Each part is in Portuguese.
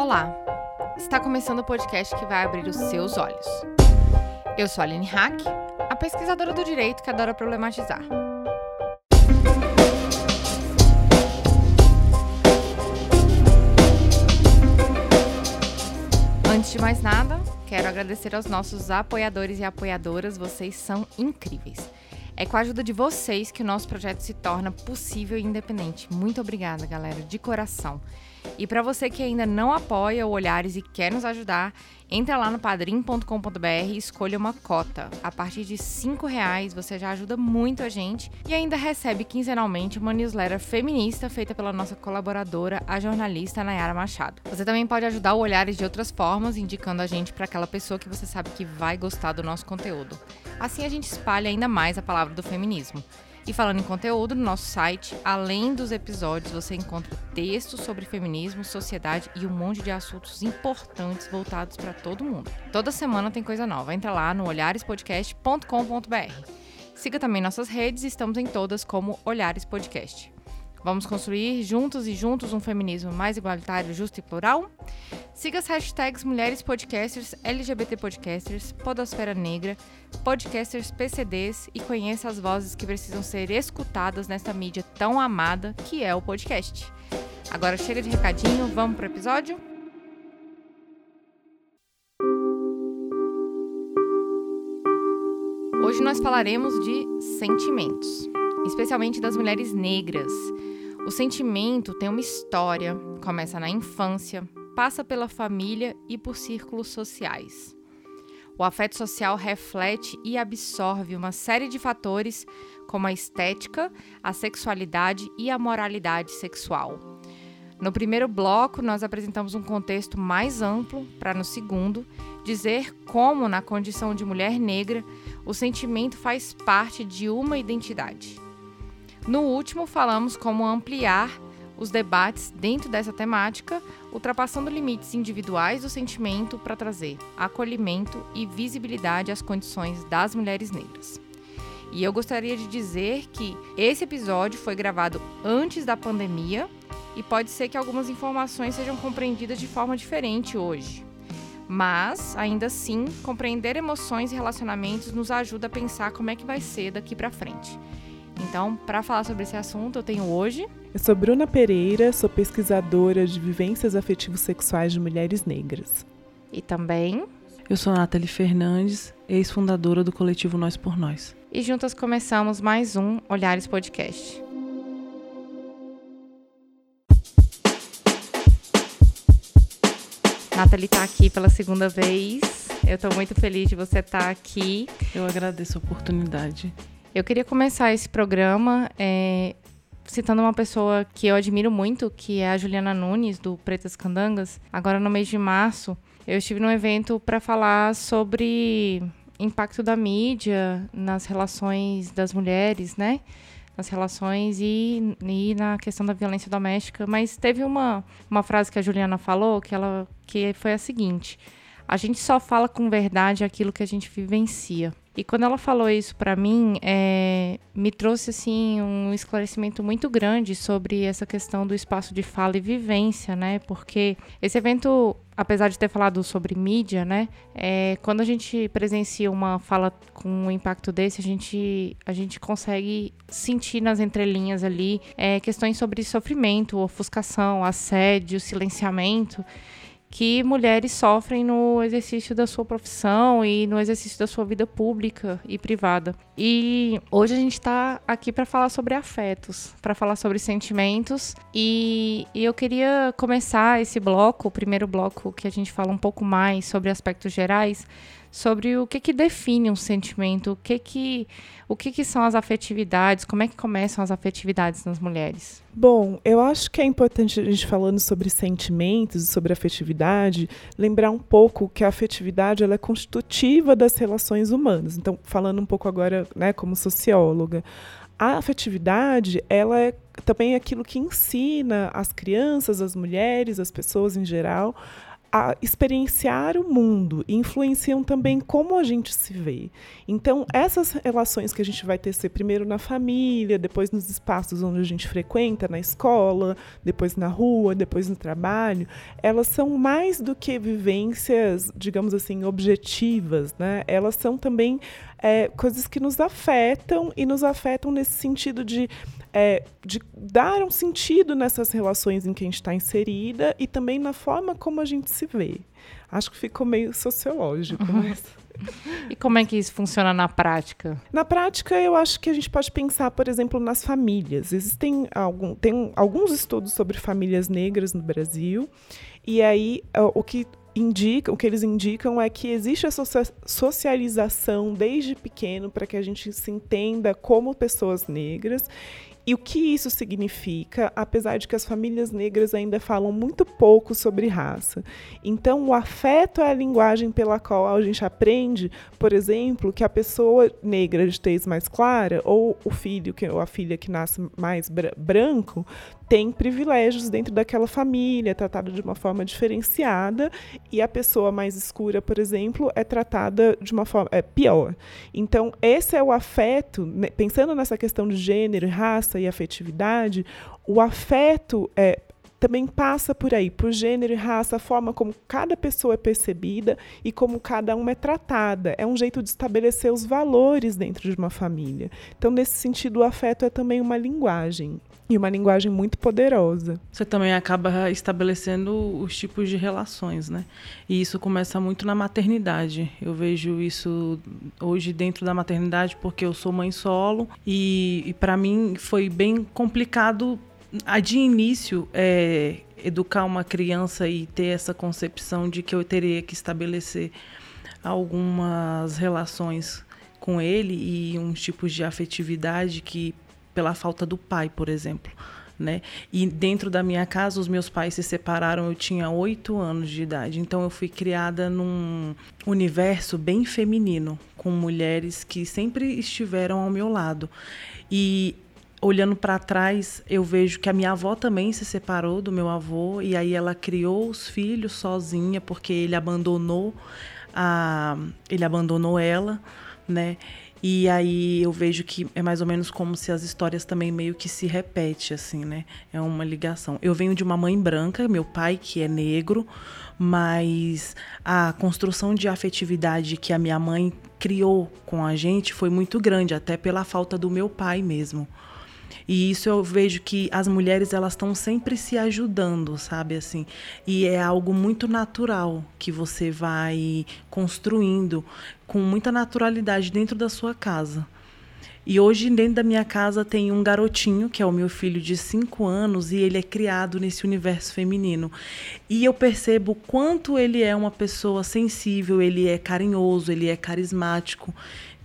Olá! Está começando o podcast que vai abrir os seus olhos. Eu sou a Aline Hack, a pesquisadora do direito que adora problematizar. Antes de mais nada, quero agradecer aos nossos apoiadores e apoiadoras, vocês são incríveis. É com a ajuda de vocês que o nosso projeto se torna possível e independente. Muito obrigada, galera, de coração. E para você que ainda não apoia o Olhares e quer nos ajudar, entra lá no padrim.com.br e escolha uma cota. A partir de R$ reais você já ajuda muito a gente e ainda recebe quinzenalmente uma newsletter feminista feita pela nossa colaboradora, a jornalista Nayara Machado. Você também pode ajudar o Olhares de outras formas, indicando a gente para aquela pessoa que você sabe que vai gostar do nosso conteúdo. Assim a gente espalha ainda mais a palavra do feminismo. E falando em conteúdo, no nosso site, além dos episódios, você encontra textos sobre feminismo, sociedade e um monte de assuntos importantes voltados para todo mundo. Toda semana tem coisa nova. Entra lá no olharespodcast.com.br. Siga também nossas redes, estamos em todas como Olhares Podcast. Vamos construir juntos e juntos um feminismo mais igualitário, justo e plural? Siga as hashtags Mulheres Podcasters, LGBT Podcasters, Podosfera Negra, Podcasters PCDs e conheça as vozes que precisam ser escutadas nesta mídia tão amada que é o podcast. Agora chega de recadinho, vamos pro episódio? Hoje nós falaremos de sentimentos, especialmente das mulheres negras. O sentimento tem uma história, começa na infância, passa pela família e por círculos sociais. O afeto social reflete e absorve uma série de fatores, como a estética, a sexualidade e a moralidade sexual. No primeiro bloco, nós apresentamos um contexto mais amplo, para no segundo, dizer como, na condição de mulher negra, o sentimento faz parte de uma identidade. No último, falamos como ampliar os debates dentro dessa temática, ultrapassando limites individuais do sentimento para trazer acolhimento e visibilidade às condições das mulheres negras. E eu gostaria de dizer que esse episódio foi gravado antes da pandemia e pode ser que algumas informações sejam compreendidas de forma diferente hoje. Mas, ainda assim, compreender emoções e relacionamentos nos ajuda a pensar como é que vai ser daqui para frente. Então, para falar sobre esse assunto, eu tenho hoje. Eu sou Bruna Pereira, sou pesquisadora de vivências afetivos sexuais de mulheres negras. E também. Eu sou Nathalie Fernandes, ex-fundadora do coletivo Nós por Nós. E juntas começamos mais um Olhares Podcast. Nathalie está aqui pela segunda vez. Eu estou muito feliz de você estar tá aqui. Eu agradeço a oportunidade. Eu queria começar esse programa é, citando uma pessoa que eu admiro muito, que é a Juliana Nunes, do Pretas Candangas. Agora, no mês de março, eu estive num evento para falar sobre impacto da mídia nas relações das mulheres, né? Nas relações e, e na questão da violência doméstica. Mas teve uma, uma frase que a Juliana falou que, ela, que foi a seguinte: A gente só fala com verdade aquilo que a gente vivencia. E quando ela falou isso para mim, é, me trouxe assim um esclarecimento muito grande sobre essa questão do espaço de fala e vivência, né? Porque esse evento, apesar de ter falado sobre mídia, né? É, quando a gente presencia uma fala com um impacto desse, a gente, a gente consegue sentir nas entrelinhas ali é, questões sobre sofrimento, ofuscação, assédio, silenciamento que mulheres sofrem no exercício da sua profissão e no exercício da sua vida pública e privada. E hoje a gente está aqui para falar sobre afetos, para falar sobre sentimentos. E, e, eu queria começar esse bloco, o primeiro bloco que a gente fala um pouco mais sobre aspectos gerais, sobre o que, que define um sentimento, o que que, o que, que são as afetividades, como é que começam as afetividades nas mulheres. Bom, eu acho que é importante a gente falando sobre sentimentos, sobre afetividade, lembrar um pouco que a afetividade ela é constitutiva das relações humanas. Então, falando um pouco agora, né, como socióloga, a afetividade ela é também aquilo que ensina as crianças, as mulheres, as pessoas em geral a experienciar o mundo, influenciam também como a gente se vê. Então, essas relações que a gente vai tecer primeiro na família, depois nos espaços onde a gente frequenta, na escola, depois na rua, depois no trabalho, elas são mais do que vivências, digamos assim, objetivas, né? Elas são também é, coisas que nos afetam e nos afetam nesse sentido de é, de dar um sentido nessas relações em que a gente está inserida e também na forma como a gente se vê. Acho que ficou meio sociológico, uhum. mas... E como é que isso funciona na prática? Na prática, eu acho que a gente pode pensar, por exemplo, nas famílias. Existem algum, tem alguns estudos sobre famílias negras no Brasil, e aí o que o que eles indicam é que existe essa socialização desde pequeno para que a gente se entenda como pessoas negras e o que isso significa, apesar de que as famílias negras ainda falam muito pouco sobre raça. Então, o afeto é a linguagem pela qual a gente aprende, por exemplo, que a pessoa negra de tez mais clara, ou o filho, que, ou a filha que nasce mais branco, tem privilégios dentro daquela família, é tratada de uma forma diferenciada, e a pessoa mais escura, por exemplo, é tratada de uma forma é, pior. Então, esse é o afeto, né, pensando nessa questão de gênero, raça e afetividade, o afeto é, também passa por aí, por gênero e raça, a forma como cada pessoa é percebida e como cada uma é tratada. É um jeito de estabelecer os valores dentro de uma família. Então, nesse sentido, o afeto é também uma linguagem. E uma linguagem muito poderosa. Você também acaba estabelecendo os tipos de relações, né? E isso começa muito na maternidade. Eu vejo isso hoje dentro da maternidade porque eu sou mãe solo e, e para mim foi bem complicado de início é, educar uma criança e ter essa concepção de que eu teria que estabelecer algumas relações com ele e uns tipos de afetividade que pela falta do pai, por exemplo. Né? E dentro da minha casa, os meus pais se separaram, eu tinha oito anos de idade. Então eu fui criada num universo bem feminino, com mulheres que sempre estiveram ao meu lado. E olhando para trás, eu vejo que a minha avó também se separou do meu avô e aí ela criou os filhos sozinha porque ele abandonou a ele abandonou ela, né? E aí eu vejo que é mais ou menos como se as histórias também meio que se repete assim, né? É uma ligação. Eu venho de uma mãe branca, meu pai que é negro, mas a construção de afetividade que a minha mãe criou com a gente foi muito grande, até pela falta do meu pai mesmo. E isso eu vejo que as mulheres elas estão sempre se ajudando, sabe assim? E é algo muito natural que você vai construindo com muita naturalidade dentro da sua casa. E hoje, dentro da minha casa, tem um garotinho, que é o meu filho de 5 anos, e ele é criado nesse universo feminino. E eu percebo quanto ele é uma pessoa sensível, ele é carinhoso, ele é carismático.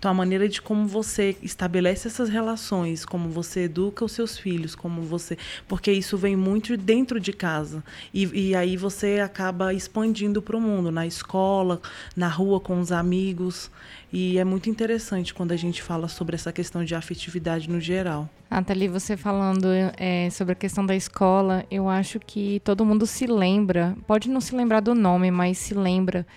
Então, a maneira de como você estabelece essas relações, como você educa os seus filhos, como você. Porque isso vem muito dentro de casa. E, e aí você acaba expandindo para o mundo, na escola, na rua, com os amigos. E é muito interessante quando a gente fala sobre essa questão de afetividade no geral. Nathalie, você falando é, sobre a questão da escola, eu acho que todo mundo se lembra, pode não se lembrar do nome, mas se lembra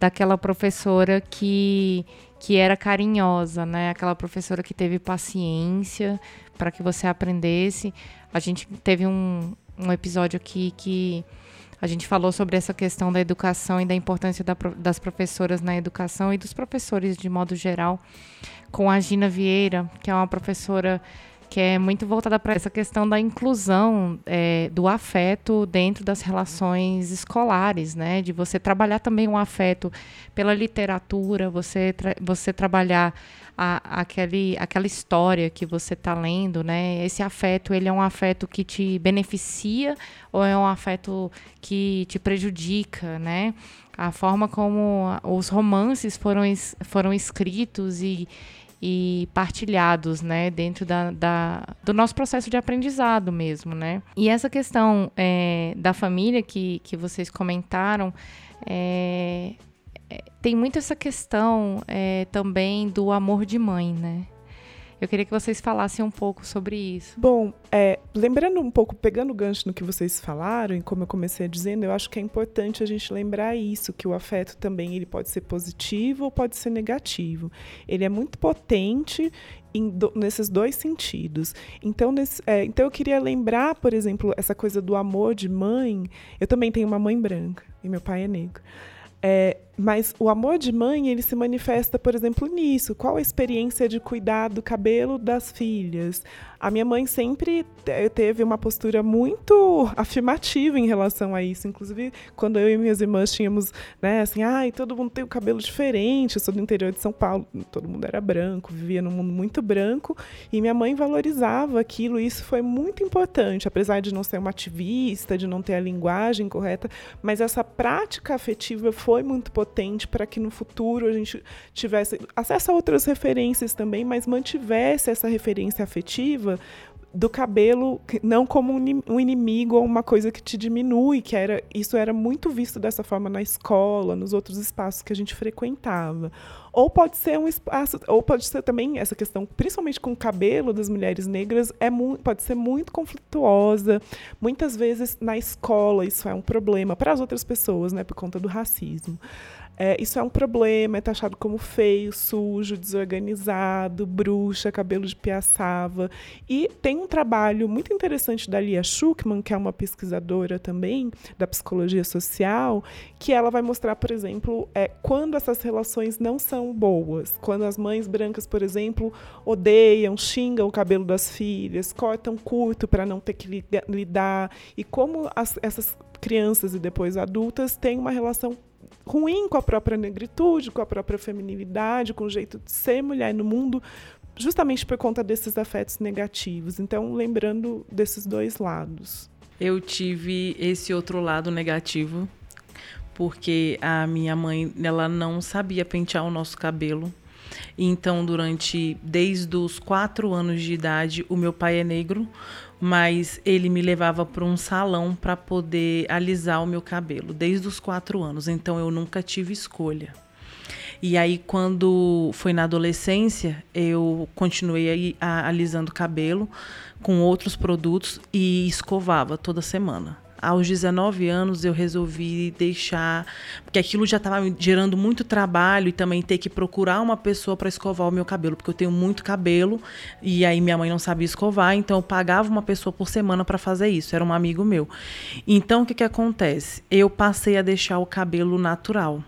daquela professora que que era carinhosa, né? Aquela professora que teve paciência para que você aprendesse. A gente teve um, um episódio aqui que a gente falou sobre essa questão da educação e da importância da, das professoras na educação e dos professores de modo geral, com a Gina Vieira, que é uma professora que é muito voltada para essa questão da inclusão é, do afeto dentro das relações escolares, né? De você trabalhar também o afeto pela literatura, você, tra você trabalhar a, aquele, aquela história que você está lendo, né? Esse afeto, ele é um afeto que te beneficia ou é um afeto que te prejudica, né? A forma como os romances foram, foram escritos e e partilhados, né, dentro da, da, do nosso processo de aprendizado mesmo, né. E essa questão é, da família que, que vocês comentaram, é, é, tem muito essa questão é, também do amor de mãe, né. Eu queria que vocês falassem um pouco sobre isso. Bom, é, lembrando um pouco, pegando o gancho no que vocês falaram, e como eu comecei dizendo, eu acho que é importante a gente lembrar isso, que o afeto também ele pode ser positivo ou pode ser negativo. Ele é muito potente do, nesses dois sentidos. Então, nesse, é, então eu queria lembrar, por exemplo, essa coisa do amor de mãe. Eu também tenho uma mãe branca e meu pai é negro. É, mas o amor de mãe, ele se manifesta, por exemplo, nisso. Qual a experiência de cuidar do cabelo das filhas? A minha mãe sempre teve uma postura muito afirmativa em relação a isso. Inclusive, quando eu e minhas irmãs tínhamos, né, assim, ai, todo mundo tem o um cabelo diferente. Eu sou do interior de São Paulo, todo mundo era branco, vivia num mundo muito branco. E minha mãe valorizava aquilo. E isso foi muito importante, apesar de não ser uma ativista, de não ter a linguagem correta. Mas essa prática afetiva foi muito potente para que no futuro a gente tivesse acesso a outras referências também, mas mantivesse essa referência afetiva do cabelo não como um inimigo ou uma coisa que te diminui, que era isso era muito visto dessa forma na escola, nos outros espaços que a gente frequentava. Ou pode ser um espaço, ou pode ser também essa questão, principalmente com o cabelo das mulheres negras, é pode ser muito conflituosa. Muitas vezes na escola isso é um problema para as outras pessoas, né, por conta do racismo. É, isso é um problema, é taxado como feio, sujo, desorganizado, bruxa, cabelo de piaçava. E tem um trabalho muito interessante da Lia Schuckman, que é uma pesquisadora também da psicologia social, que ela vai mostrar, por exemplo, é, quando essas relações não são boas. Quando as mães brancas, por exemplo, odeiam, xingam o cabelo das filhas, cortam curto para não ter que lidar. E como as, essas crianças e depois adultas têm uma relação ruim com a própria negritude, com a própria feminilidade, com o jeito de ser mulher no mundo, justamente por conta desses afetos negativos. Então, lembrando desses dois lados. Eu tive esse outro lado negativo, porque a minha mãe, ela não sabia pentear o nosso cabelo. Então, durante desde os quatro anos de idade, o meu pai é negro, mas ele me levava para um salão para poder alisar o meu cabelo, desde os quatro anos. Então eu nunca tive escolha. E aí, quando foi na adolescência, eu continuei a, alisando o cabelo com outros produtos e escovava toda semana aos 19 anos eu resolvi deixar, porque aquilo já estava gerando muito trabalho e também ter que procurar uma pessoa para escovar o meu cabelo, porque eu tenho muito cabelo e aí minha mãe não sabia escovar, então eu pagava uma pessoa por semana para fazer isso, era um amigo meu. Então o que que acontece? Eu passei a deixar o cabelo natural.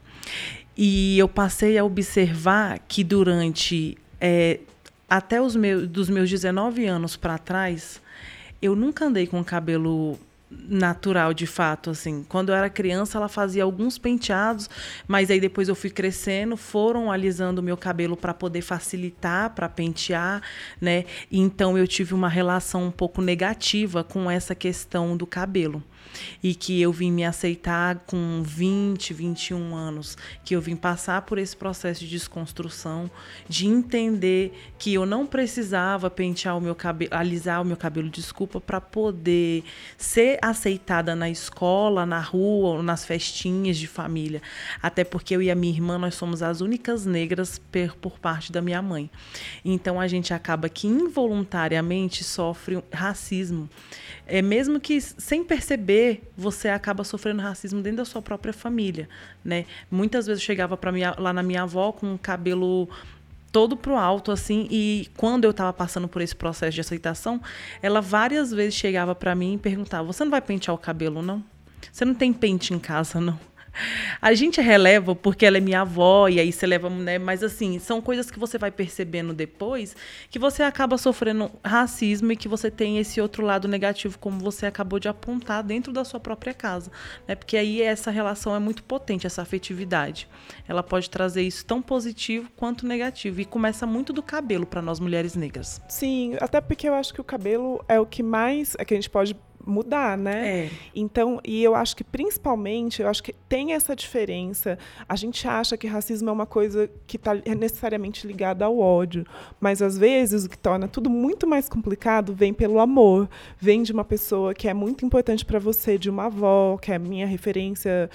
E eu passei a observar que durante é, até os meus dos meus 19 anos para trás, eu nunca andei com o cabelo natural de fato assim. Quando eu era criança, ela fazia alguns penteados, mas aí depois eu fui crescendo, foram alisando o meu cabelo para poder facilitar para pentear, né? Então eu tive uma relação um pouco negativa com essa questão do cabelo e que eu vim me aceitar com 20, 21 anos, que eu vim passar por esse processo de desconstrução, de entender que eu não precisava pentear o meu cabelo, alisar o meu cabelo, desculpa, para poder ser aceitada na escola, na rua, nas festinhas de família. Até porque eu e a minha irmã nós somos as únicas negras per, por parte da minha mãe. Então a gente acaba que involuntariamente sofre racismo é mesmo que sem perceber você acaba sofrendo racismo dentro da sua própria família, né? Muitas vezes eu chegava para lá na minha avó com o cabelo todo pro alto assim e quando eu estava passando por esse processo de aceitação, ela várias vezes chegava para mim e perguntava: "Você não vai pentear o cabelo não? Você não tem pente em casa não?" A gente releva porque ela é minha avó e aí você leva, né? Mas assim, são coisas que você vai percebendo depois que você acaba sofrendo racismo e que você tem esse outro lado negativo, como você acabou de apontar dentro da sua própria casa, né? Porque aí essa relação é muito potente, essa afetividade. Ela pode trazer isso tão positivo quanto negativo e começa muito do cabelo para nós mulheres negras. Sim, até porque eu acho que o cabelo é o que mais é que a gente pode mudar, né? É. Então, e eu acho que principalmente, eu acho que tem essa diferença. A gente acha que racismo é uma coisa que está necessariamente ligada ao ódio, mas às vezes o que torna tudo muito mais complicado vem pelo amor, vem de uma pessoa que é muito importante para você, de uma avó, que é a minha referência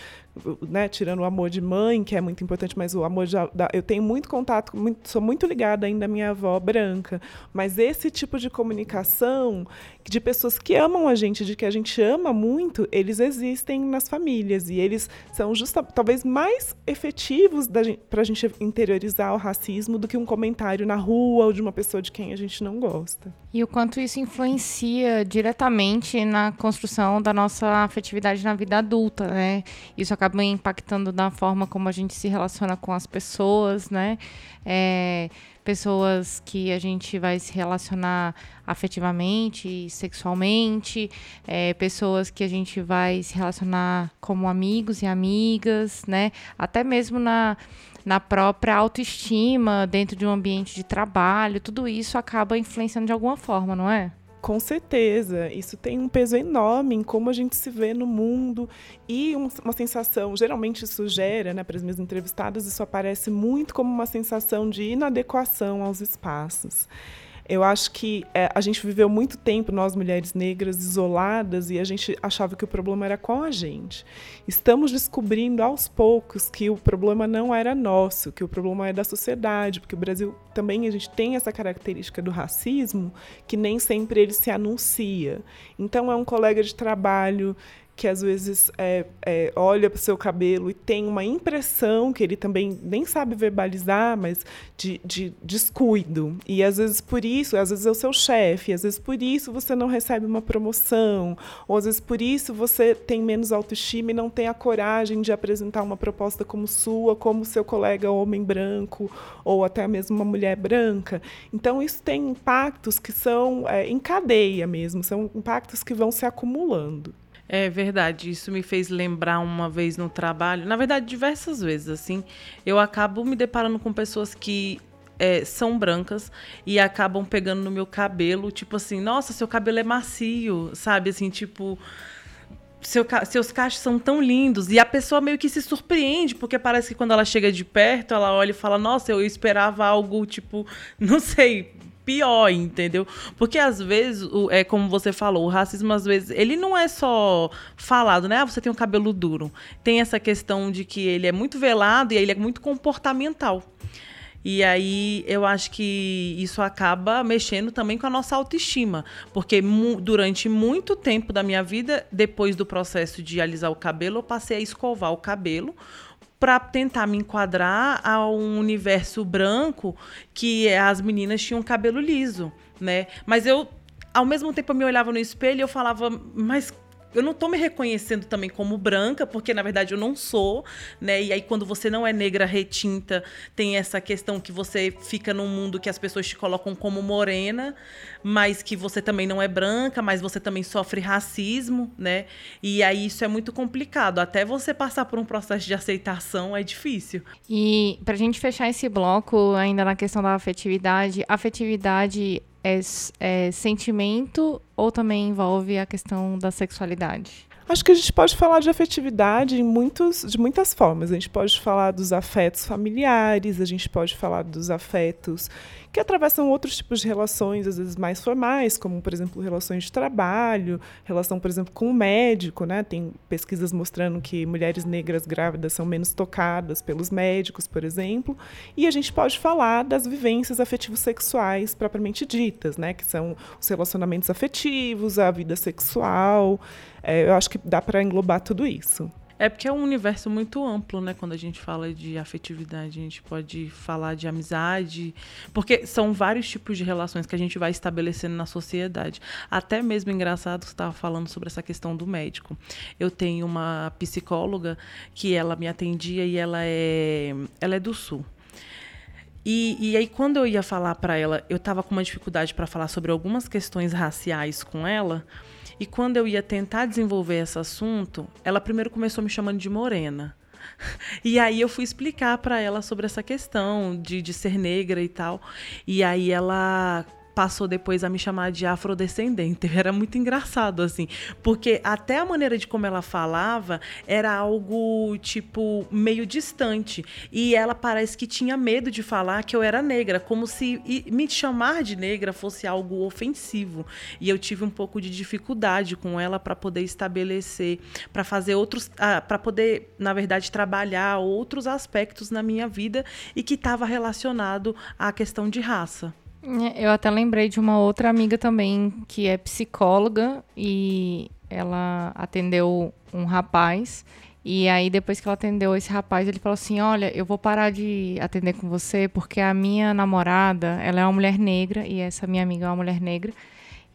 né, tirando o amor de mãe, que é muito importante, mas o amor de, eu tenho muito contato, muito, sou muito ligada ainda à minha avó branca, mas esse tipo de comunicação de pessoas que amam a gente, de que a gente ama muito, eles existem nas famílias e eles são justa, talvez mais efetivos para a gente interiorizar o racismo do que um comentário na rua ou de uma pessoa de quem a gente não gosta. E o quanto isso influencia diretamente na construção da nossa afetividade na vida adulta, né? Isso acaba impactando na forma como a gente se relaciona com as pessoas, né? É, pessoas que a gente vai se relacionar afetivamente, sexualmente, é, pessoas que a gente vai se relacionar como amigos e amigas, né? Até mesmo na na própria autoestima, dentro de um ambiente de trabalho, tudo isso acaba influenciando de alguma forma, não é? Com certeza, isso tem um peso enorme em como a gente se vê no mundo e uma sensação, geralmente isso gera, né, para as minhas entrevistadas, isso aparece muito como uma sensação de inadequação aos espaços. Eu acho que é, a gente viveu muito tempo, nós mulheres negras, isoladas, e a gente achava que o problema era com a gente. Estamos descobrindo aos poucos que o problema não era nosso, que o problema é da sociedade, porque o Brasil também a gente tem essa característica do racismo, que nem sempre ele se anuncia. Então, é um colega de trabalho que às vezes é, é, olha para o seu cabelo e tem uma impressão que ele também nem sabe verbalizar, mas de, de descuido. E às vezes por isso, às vezes é o seu chefe, às vezes por isso você não recebe uma promoção, ou às vezes por isso você tem menos autoestima e não tem a coragem de apresentar uma proposta como sua, como seu colega homem branco, ou até mesmo uma mulher branca. Então isso tem impactos que são é, em cadeia mesmo, são impactos que vão se acumulando. É verdade, isso me fez lembrar uma vez no trabalho, na verdade diversas vezes assim, eu acabo me deparando com pessoas que é, são brancas e acabam pegando no meu cabelo, tipo assim, nossa, seu cabelo é macio, sabe, assim, tipo seu, seus cachos são tão lindos. E a pessoa meio que se surpreende, porque parece que quando ela chega de perto, ela olha e fala: Nossa, eu esperava algo tipo, não sei, pior, entendeu? Porque às vezes, o, é como você falou, o racismo às vezes, ele não é só falado, né? Ah, você tem um cabelo duro. Tem essa questão de que ele é muito velado e ele é muito comportamental. E aí eu acho que isso acaba mexendo também com a nossa autoestima, porque mu durante muito tempo da minha vida, depois do processo de alisar o cabelo, eu passei a escovar o cabelo para tentar me enquadrar a um universo branco que as meninas tinham cabelo liso, né? Mas eu, ao mesmo tempo, eu me olhava no espelho e eu falava, mas eu não tô me reconhecendo também como branca, porque na verdade eu não sou, né? E aí quando você não é negra retinta, tem essa questão que você fica num mundo que as pessoas te colocam como morena, mas que você também não é branca, mas você também sofre racismo, né? E aí isso é muito complicado. Até você passar por um processo de aceitação é difícil. E pra gente fechar esse bloco, ainda na questão da afetividade, afetividade é, é sentimento ou também envolve a questão da sexualidade? Acho que a gente pode falar de afetividade em muitos, de muitas formas. A gente pode falar dos afetos familiares, a gente pode falar dos afetos que atravessam outros tipos de relações, às vezes mais formais, como, por exemplo, relações de trabalho, relação, por exemplo, com o médico. Né? Tem pesquisas mostrando que mulheres negras grávidas são menos tocadas pelos médicos, por exemplo. E a gente pode falar das vivências afetivos sexuais propriamente ditas, né? que são os relacionamentos afetivos, a vida sexual. É, eu acho que dá para englobar tudo isso. É porque é um universo muito amplo, né? Quando a gente fala de afetividade, a gente pode falar de amizade, porque são vários tipos de relações que a gente vai estabelecendo na sociedade. Até mesmo engraçado você estava falando sobre essa questão do médico. Eu tenho uma psicóloga que ela me atendia e ela é, ela é do sul. E, e aí, quando eu ia falar para ela, eu estava com uma dificuldade para falar sobre algumas questões raciais com ela. E quando eu ia tentar desenvolver esse assunto, ela primeiro começou me chamando de morena. E aí eu fui explicar para ela sobre essa questão de, de ser negra e tal. E aí ela passou depois a me chamar de afrodescendente. Era muito engraçado, assim, porque até a maneira de como ela falava era algo, tipo, meio distante. E ela parece que tinha medo de falar que eu era negra, como se me chamar de negra fosse algo ofensivo. E eu tive um pouco de dificuldade com ela para poder estabelecer, para fazer outros, ah, para poder, na verdade, trabalhar outros aspectos na minha vida e que estava relacionado à questão de raça. É, eu até lembrei de uma outra amiga também que é psicóloga e ela atendeu um rapaz. E aí, depois que ela atendeu esse rapaz, ele falou assim: Olha, eu vou parar de atender com você porque a minha namorada, ela é uma mulher negra e essa minha amiga é uma mulher negra.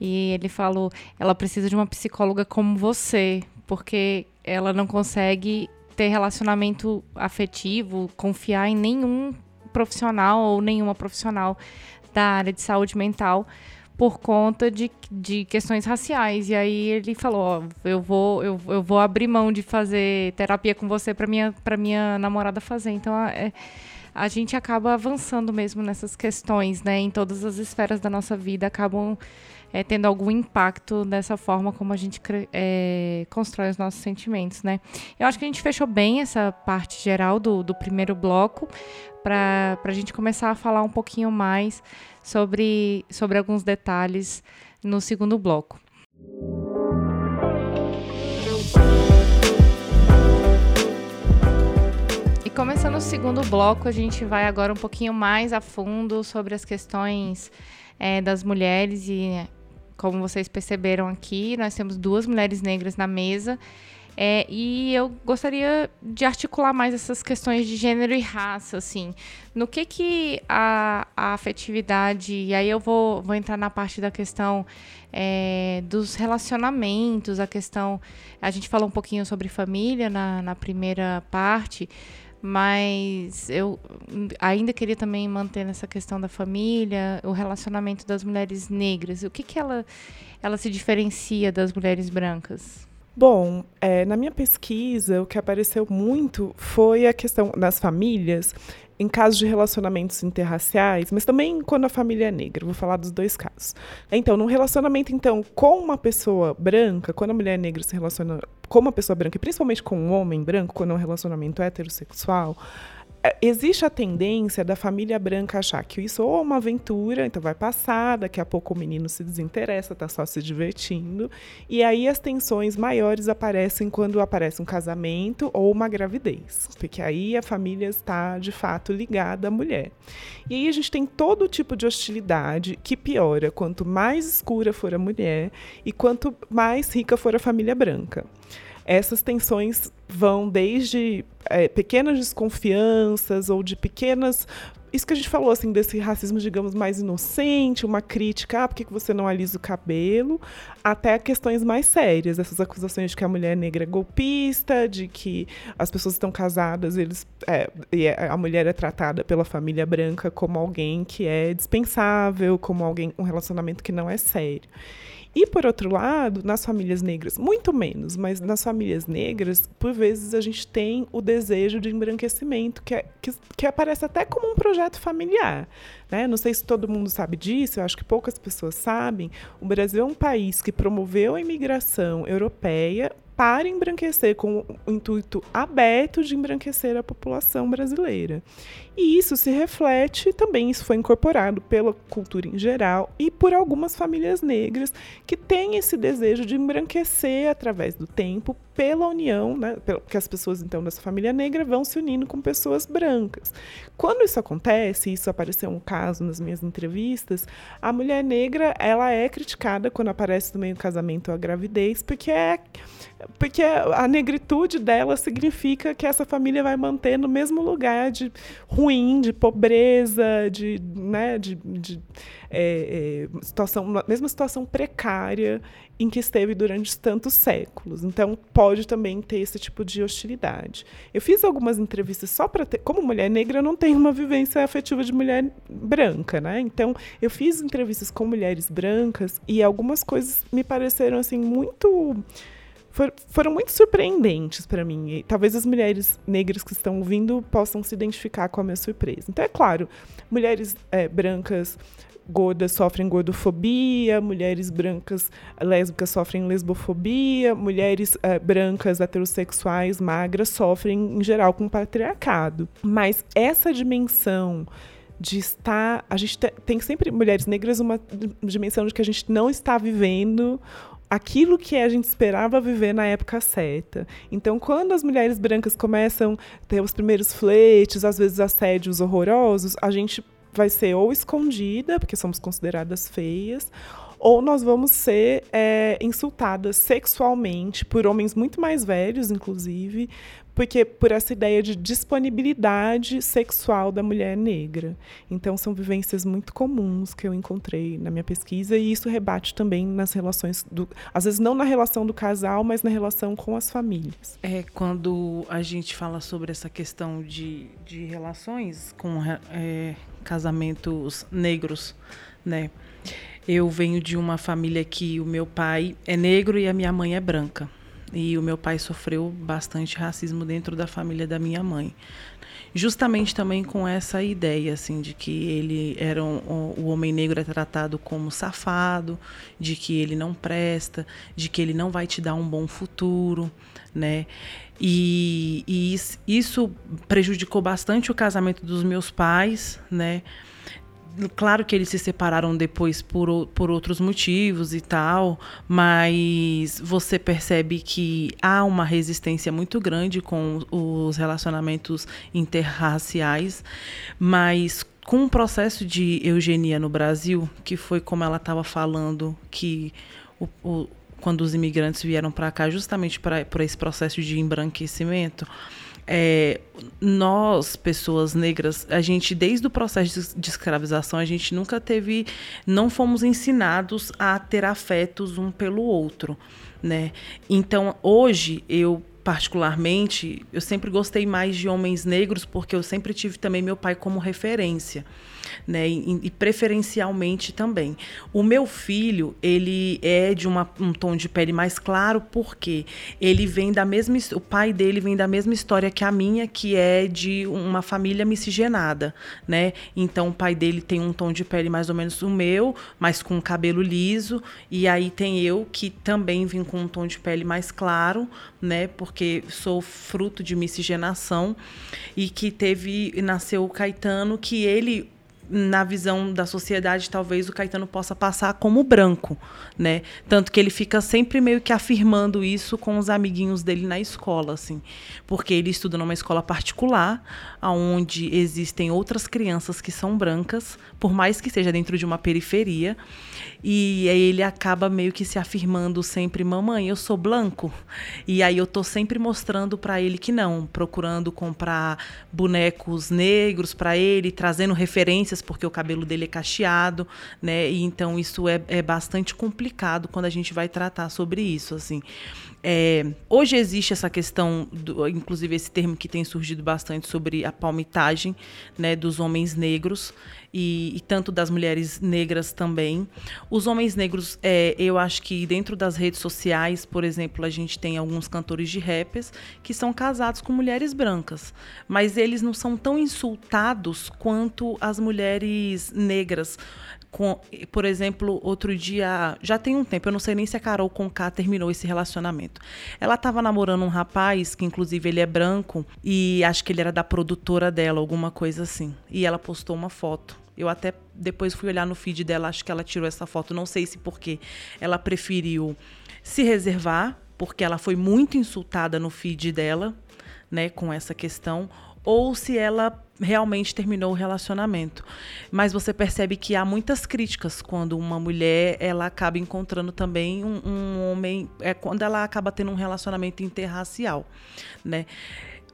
E ele falou: Ela precisa de uma psicóloga como você, porque ela não consegue ter relacionamento afetivo, confiar em nenhum profissional ou nenhuma profissional da área de saúde mental por conta de, de questões raciais. E aí ele falou, ó, eu vou, eu, eu vou abrir mão de fazer terapia com você para minha, minha namorada fazer. Então, é, a gente acaba avançando mesmo nessas questões, né? Em todas as esferas da nossa vida acabam é, tendo algum impacto dessa forma como a gente é, constrói os nossos sentimentos, né? Eu acho que a gente fechou bem essa parte geral do, do primeiro bloco para a gente começar a falar um pouquinho mais sobre, sobre alguns detalhes no segundo bloco. E começando o segundo bloco, a gente vai agora um pouquinho mais a fundo sobre as questões é, das mulheres e como vocês perceberam aqui, nós temos duas mulheres negras na mesa. É, e eu gostaria de articular mais essas questões de gênero e raça, assim. No que que a, a afetividade... E aí eu vou, vou entrar na parte da questão é, dos relacionamentos, a questão... A gente falou um pouquinho sobre família na, na primeira parte, mas eu ainda queria também manter nessa questão da família, o relacionamento das mulheres negras. O que, que ela, ela se diferencia das mulheres brancas? Bom, é, na minha pesquisa, o que apareceu muito foi a questão das famílias em casos de relacionamentos interraciais, mas também quando a família é negra. Vou falar dos dois casos. Então, num relacionamento então com uma pessoa branca, quando a mulher negra se relaciona com uma pessoa branca, e principalmente com um homem branco, quando é um relacionamento heterossexual, é, existe a tendência da família branca achar que isso é uma aventura, então vai passar, daqui a pouco o menino se desinteressa, está só se divertindo. E aí as tensões maiores aparecem quando aparece um casamento ou uma gravidez, porque aí a família está de fato ligada à mulher. E aí a gente tem todo tipo de hostilidade que piora quanto mais escura for a mulher e quanto mais rica for a família branca essas tensões vão desde é, pequenas desconfianças ou de pequenas isso que a gente falou, assim, desse racismo, digamos, mais inocente, uma crítica, ah, por que, você não alisa o cabelo, até questões mais sérias, essas acusações de que a mulher negra é golpista, de que as pessoas estão casadas, eles, é, e é, a mulher é tratada pela família branca como alguém que é dispensável, como alguém, um relacionamento que não é sério. E, por outro lado, nas famílias negras, muito menos, mas nas famílias negras, por vezes a gente tem o desejo de embranquecimento, que, é, que, que aparece até como um projeto familiar. Né? Não sei se todo mundo sabe disso, eu acho que poucas pessoas sabem. O Brasil é um país que promoveu a imigração europeia para embranquecer, com o intuito aberto de embranquecer a população brasileira. E isso se reflete também, isso foi incorporado pela cultura em geral e por algumas famílias negras que têm esse desejo de embranquecer através do tempo pela união, né, porque as pessoas então dessa família negra vão se unindo com pessoas brancas. Quando isso acontece, isso apareceu um caso nas minhas entrevistas, a mulher negra ela é criticada quando aparece no meio do casamento a gravidez, porque é porque a negritude dela significa que essa família vai manter no mesmo lugar de ruim, de pobreza, de, né, de, de é, é, situação, mesma situação precária em que esteve durante tantos séculos. Então, pode também ter esse tipo de hostilidade. Eu fiz algumas entrevistas só para ter. Como mulher negra, eu não tenho uma vivência afetiva de mulher branca, né? Então, eu fiz entrevistas com mulheres brancas e algumas coisas me pareceram, assim, muito for, foram muito surpreendentes para mim. E talvez as mulheres negras que estão ouvindo possam se identificar com a minha surpresa. Então, é claro, mulheres é, brancas gordas sofrem gordofobia, mulheres brancas lésbicas sofrem lesbofobia, mulheres é, brancas heterossexuais magras sofrem, em geral, com patriarcado. Mas essa dimensão de estar. A gente tem sempre, mulheres negras, uma dimensão de que a gente não está vivendo aquilo que a gente esperava viver na época certa. Então, quando as mulheres brancas começam a ter os primeiros fletes, às vezes assédios horrorosos, a gente vai ser ou escondida, porque somos consideradas feias, ou nós vamos ser é, insultadas sexualmente por homens muito mais velhos, inclusive, porque por essa ideia de disponibilidade sexual da mulher negra. Então são vivências muito comuns que eu encontrei na minha pesquisa e isso rebate também nas relações do, às vezes não na relação do casal, mas na relação com as famílias. É quando a gente fala sobre essa questão de, de relações com é, casamentos negros, né? Eu venho de uma família que o meu pai é negro e a minha mãe é branca. E o meu pai sofreu bastante racismo dentro da família da minha mãe. Justamente também com essa ideia, assim, de que ele era um, o homem negro é tratado como safado, de que ele não presta, de que ele não vai te dar um bom futuro, né? E, e isso prejudicou bastante o casamento dos meus pais, né? Claro que eles se separaram depois por, por outros motivos e tal, mas você percebe que há uma resistência muito grande com os relacionamentos interraciais, mas com o processo de eugenia no Brasil, que foi como ela estava falando, que o, o, quando os imigrantes vieram para cá, justamente para esse processo de embranquecimento, é, nós, pessoas negras, a gente, desde o processo de escravização, a gente nunca teve, não fomos ensinados a ter afetos um pelo outro, né? Então, hoje, eu particularmente, eu sempre gostei mais de homens negros, porque eu sempre tive também meu pai como referência né? E, e, preferencialmente também. O meu filho, ele é de uma, um tom de pele mais claro, porque ele vem da mesma. O pai dele vem da mesma história que a minha, que é de uma família miscigenada, né? Então o pai dele tem um tom de pele mais ou menos o meu, mas com cabelo liso. E aí tem eu que também vim com um tom de pele mais claro, né? Porque sou fruto de miscigenação e que teve nasceu o Caetano que ele na visão da sociedade, talvez o Caetano possa passar como branco, né? Tanto que ele fica sempre meio que afirmando isso com os amiguinhos dele na escola, assim, porque ele estuda numa escola particular, onde existem outras crianças que são brancas, por mais que seja dentro de uma periferia, e aí ele acaba meio que se afirmando sempre, mamãe, eu sou branco. E aí eu tô sempre mostrando para ele que não, procurando comprar bonecos negros para ele, trazendo referências porque o cabelo dele é cacheado, né? E então isso é, é bastante complicado quando a gente vai tratar sobre isso, assim. É, hoje existe essa questão, do, inclusive esse termo que tem surgido bastante sobre a palmitagem né, dos homens negros e, e, tanto das mulheres negras também. Os homens negros, é, eu acho que dentro das redes sociais, por exemplo, a gente tem alguns cantores de rappers que são casados com mulheres brancas, mas eles não são tão insultados quanto as mulheres negras. Com, por exemplo, outro dia, já tem um tempo, eu não sei nem se a Carol Conká terminou esse relacionamento. Ela estava namorando um rapaz, que inclusive ele é branco, e acho que ele era da produtora dela, alguma coisa assim. E ela postou uma foto. Eu até depois fui olhar no feed dela, acho que ela tirou essa foto, não sei se porque ela preferiu se reservar, porque ela foi muito insultada no feed dela, né, com essa questão, ou se ela realmente terminou o relacionamento. Mas você percebe que há muitas críticas quando uma mulher ela acaba encontrando também um, um homem, é quando ela acaba tendo um relacionamento interracial, né?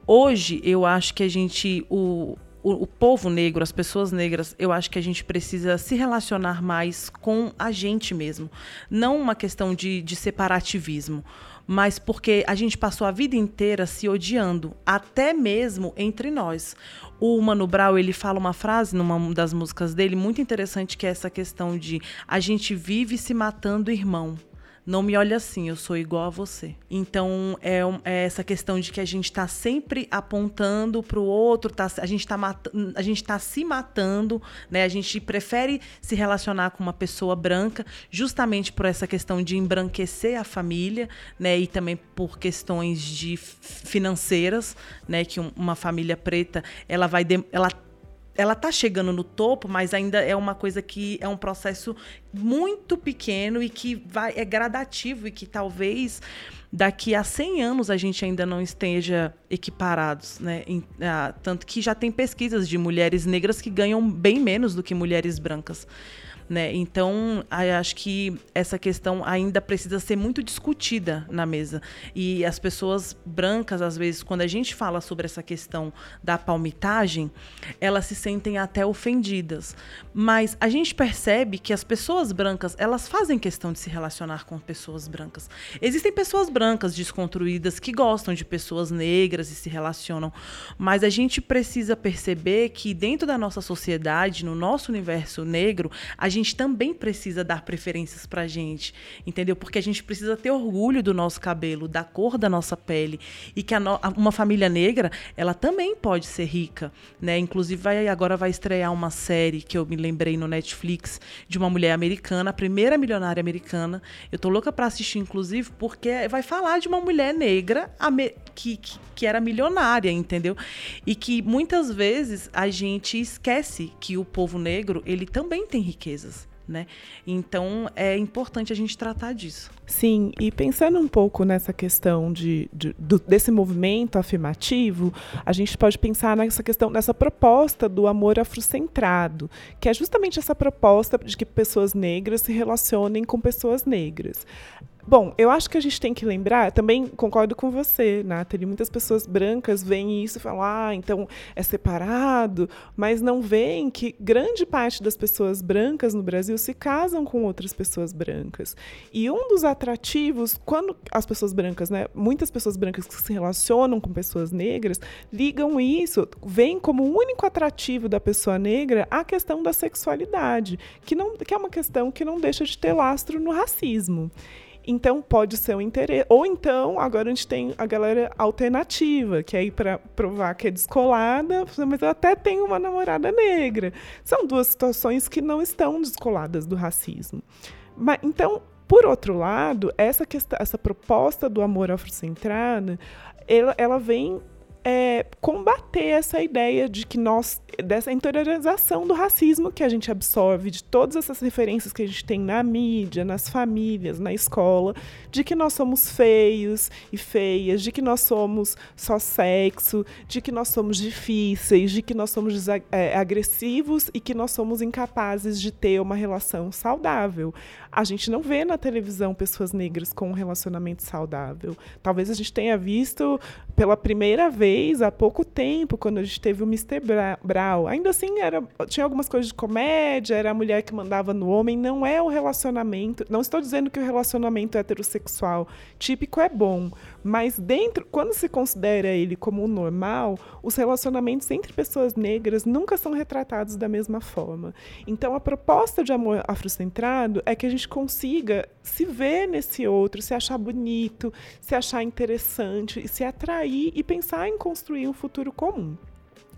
Hoje eu acho que a gente o o, o, povo negro, as pessoas negras, eu acho que a gente precisa se relacionar mais com a gente mesmo. Não uma questão de, de separativismo mas porque a gente passou a vida inteira se odiando, até mesmo entre nós. O Mano Brown, ele fala uma frase numa das músicas dele muito interessante que é essa questão de a gente vive se matando irmão. Não me olhe assim, eu sou igual a você. Então, é, é essa questão de que a gente está sempre apontando para o outro, tá, a gente está a gente tá se matando, né? A gente prefere se relacionar com uma pessoa branca justamente por essa questão de embranquecer a família, né? E também por questões de financeiras, né? Que uma família preta, ela vai... Ela ela está chegando no topo, mas ainda é uma coisa que é um processo muito pequeno e que vai é gradativo e que talvez daqui a 100 anos a gente ainda não esteja equiparados, né? Em, ah, tanto que já tem pesquisas de mulheres negras que ganham bem menos do que mulheres brancas. Né? Então, acho que essa questão ainda precisa ser muito discutida na mesa. E as pessoas brancas, às vezes, quando a gente fala sobre essa questão da palmitagem, elas se sentem até ofendidas. Mas a gente percebe que as pessoas brancas, elas fazem questão de se relacionar com pessoas brancas. Existem pessoas brancas desconstruídas que gostam de pessoas negras e se relacionam, mas a gente precisa perceber que dentro da nossa sociedade, no nosso universo negro, a gente gente também precisa dar preferências pra gente, entendeu? Porque a gente precisa ter orgulho do nosso cabelo, da cor da nossa pele e que no, uma família negra, ela também pode ser rica, né? Inclusive vai, agora vai estrear uma série que eu me lembrei no Netflix de uma mulher americana, a primeira milionária americana. Eu tô louca para assistir inclusive porque vai falar de uma mulher negra que, que, que era milionária, entendeu? E que muitas vezes a gente esquece que o povo negro, ele também tem riquezas né? Então é importante a gente tratar disso. Sim, e pensando um pouco nessa questão de, de do, desse movimento afirmativo, a gente pode pensar nessa questão, nessa proposta do amor afrocentrado, que é justamente essa proposta de que pessoas negras se relacionem com pessoas negras. Bom, eu acho que a gente tem que lembrar, também concordo com você, Nathalie, muitas pessoas brancas veem isso e falam, ah, então é separado, mas não veem que grande parte das pessoas brancas no Brasil se casam com outras pessoas brancas. E um dos atrativos, quando as pessoas brancas, né, muitas pessoas brancas que se relacionam com pessoas negras, ligam isso, veem como o único atrativo da pessoa negra a questão da sexualidade, que, não, que é uma questão que não deixa de ter lastro no racismo. Então pode ser um interesse. Ou então, agora a gente tem a galera alternativa, que é aí para provar que é descolada, mas eu até tenho uma namorada negra. São duas situações que não estão descoladas do racismo. Mas, então, por outro lado, essa, questão, essa proposta do amor afrocentrado, ela, ela vem é, combater essa ideia de que nós, dessa interiorização do racismo que a gente absorve, de todas essas referências que a gente tem na mídia, nas famílias, na escola, de que nós somos feios e feias, de que nós somos só sexo, de que nós somos difíceis, de que nós somos é, agressivos e que nós somos incapazes de ter uma relação saudável. A gente não vê na televisão pessoas negras com um relacionamento saudável. Talvez a gente tenha visto pela primeira vez há pouco tempo, quando a gente teve o Mr. Brown. Ainda assim, era, tinha algumas coisas de comédia, era a mulher que mandava no homem. Não é o relacionamento. Não estou dizendo que o relacionamento heterossexual típico é bom, mas dentro, quando se considera ele como o normal, os relacionamentos entre pessoas negras nunca são retratados da mesma forma. Então, a proposta de amor afrocentrado é que a gente consiga se ver nesse outro, se achar bonito, se achar interessante, se atrair e pensar em construir um futuro comum.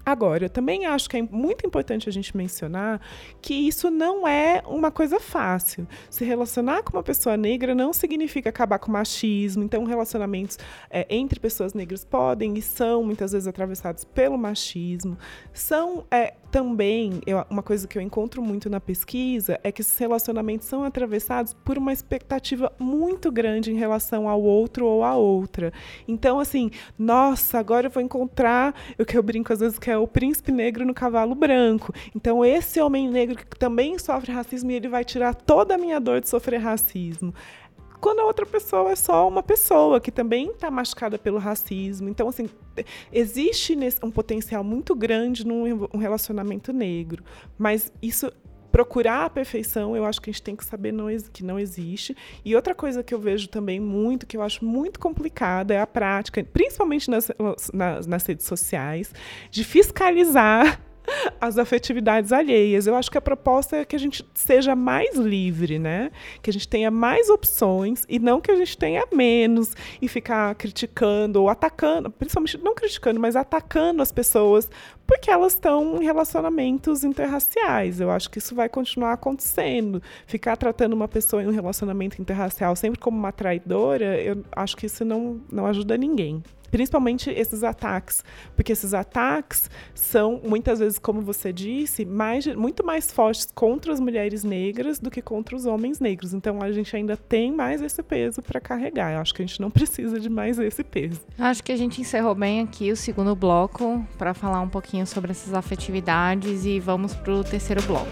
Agora, eu também acho que é muito importante a gente mencionar que isso não é uma coisa fácil. Se relacionar com uma pessoa negra não significa acabar com o machismo. Então, relacionamentos é, entre pessoas negras podem e são muitas vezes atravessados pelo machismo. São é, também, eu, uma coisa que eu encontro muito na pesquisa é que esses relacionamentos são atravessados por uma expectativa muito grande em relação ao outro ou à outra. Então, assim, nossa, agora eu vou encontrar o que eu brinco às vezes que é o príncipe negro no cavalo branco. Então, esse homem negro que também sofre racismo, ele vai tirar toda a minha dor de sofrer racismo quando a outra pessoa é só uma pessoa que também está machucada pelo racismo. Então, assim, existe um potencial muito grande num relacionamento negro, mas isso procurar a perfeição, eu acho que a gente tem que saber não, que não existe. E outra coisa que eu vejo também muito, que eu acho muito complicada, é a prática, principalmente nas, nas, nas redes sociais, de fiscalizar as afetividades alheias. Eu acho que a proposta é que a gente seja mais livre, né? Que a gente tenha mais opções e não que a gente tenha menos e ficar criticando ou atacando, principalmente não criticando, mas atacando as pessoas porque elas estão em relacionamentos interraciais. Eu acho que isso vai continuar acontecendo. Ficar tratando uma pessoa em um relacionamento interracial sempre como uma traidora, eu acho que isso não, não ajuda ninguém principalmente esses ataques, porque esses ataques são muitas vezes, como você disse, mais, muito mais fortes contra as mulheres negras do que contra os homens negros. Então a gente ainda tem mais esse peso para carregar. Eu acho que a gente não precisa de mais esse peso. Acho que a gente encerrou bem aqui o segundo bloco para falar um pouquinho sobre essas afetividades e vamos para o terceiro bloco.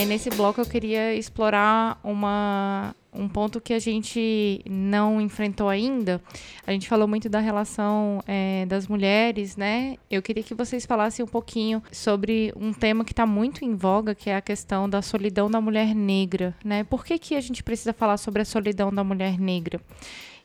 É, nesse bloco eu queria explorar uma, um ponto que a gente não enfrentou ainda. A gente falou muito da relação é, das mulheres, né? Eu queria que vocês falassem um pouquinho sobre um tema que está muito em voga, que é a questão da solidão da mulher negra, né? Por que, que a gente precisa falar sobre a solidão da mulher negra?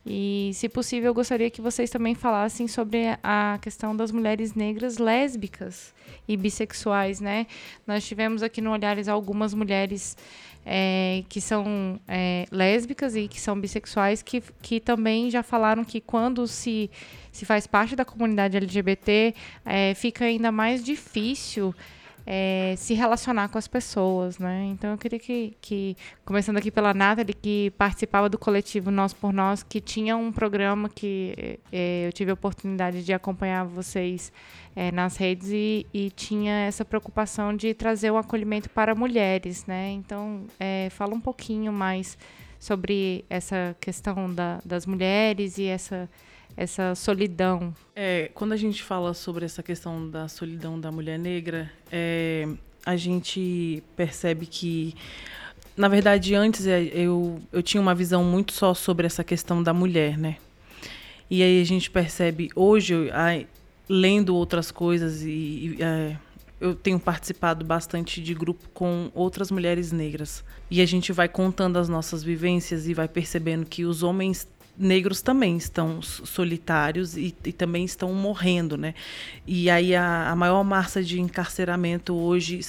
E, se possível, eu gostaria que vocês também falassem sobre a questão das mulheres negras lésbicas e bissexuais, né? Nós tivemos aqui no Olhares algumas mulheres é, que são é, lésbicas e que são bissexuais que, que também já falaram que quando se, se faz parte da comunidade LGBT, é, fica ainda mais difícil é, se relacionar com as pessoas, né? Então eu queria que, que, começando aqui pela Nathalie, que participava do coletivo Nós por Nós, que tinha um programa que é, eu tive a oportunidade de acompanhar vocês é, nas redes e, e, tinha essa preocupação de trazer o acolhimento para mulheres, né? Então é, fala um pouquinho mais sobre essa questão da, das mulheres e essa essa solidão. É, quando a gente fala sobre essa questão da solidão da mulher negra, é, a gente percebe que, na verdade, antes é, eu, eu tinha uma visão muito só sobre essa questão da mulher, né? E aí a gente percebe hoje, lendo outras coisas e, e é, eu tenho participado bastante de grupo com outras mulheres negras e a gente vai contando as nossas vivências e vai percebendo que os homens negros também estão solitários e, e, também estão morrendo, né? E aí a, a, maior massa de encarceramento hoje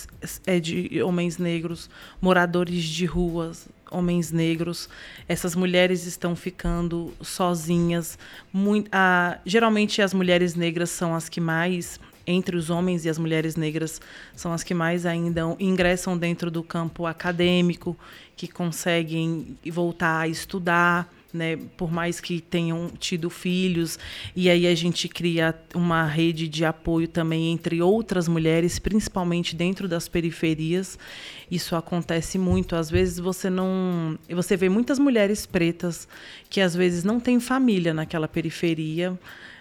é de homens negros, moradores de ruas, homens negros. Essas mulheres estão ficando sozinhas. Muito, a, geralmente as mulheres negras são as que mais entre os homens e as mulheres negras são as que mais ainda ingressam dentro do campo acadêmico, que conseguem voltar a estudar né? Por mais que tenham tido filhos, e aí a gente cria uma rede de apoio também entre outras mulheres, principalmente dentro das periferias. Isso acontece muito. Às vezes você não, você vê muitas mulheres pretas que às vezes não têm família naquela periferia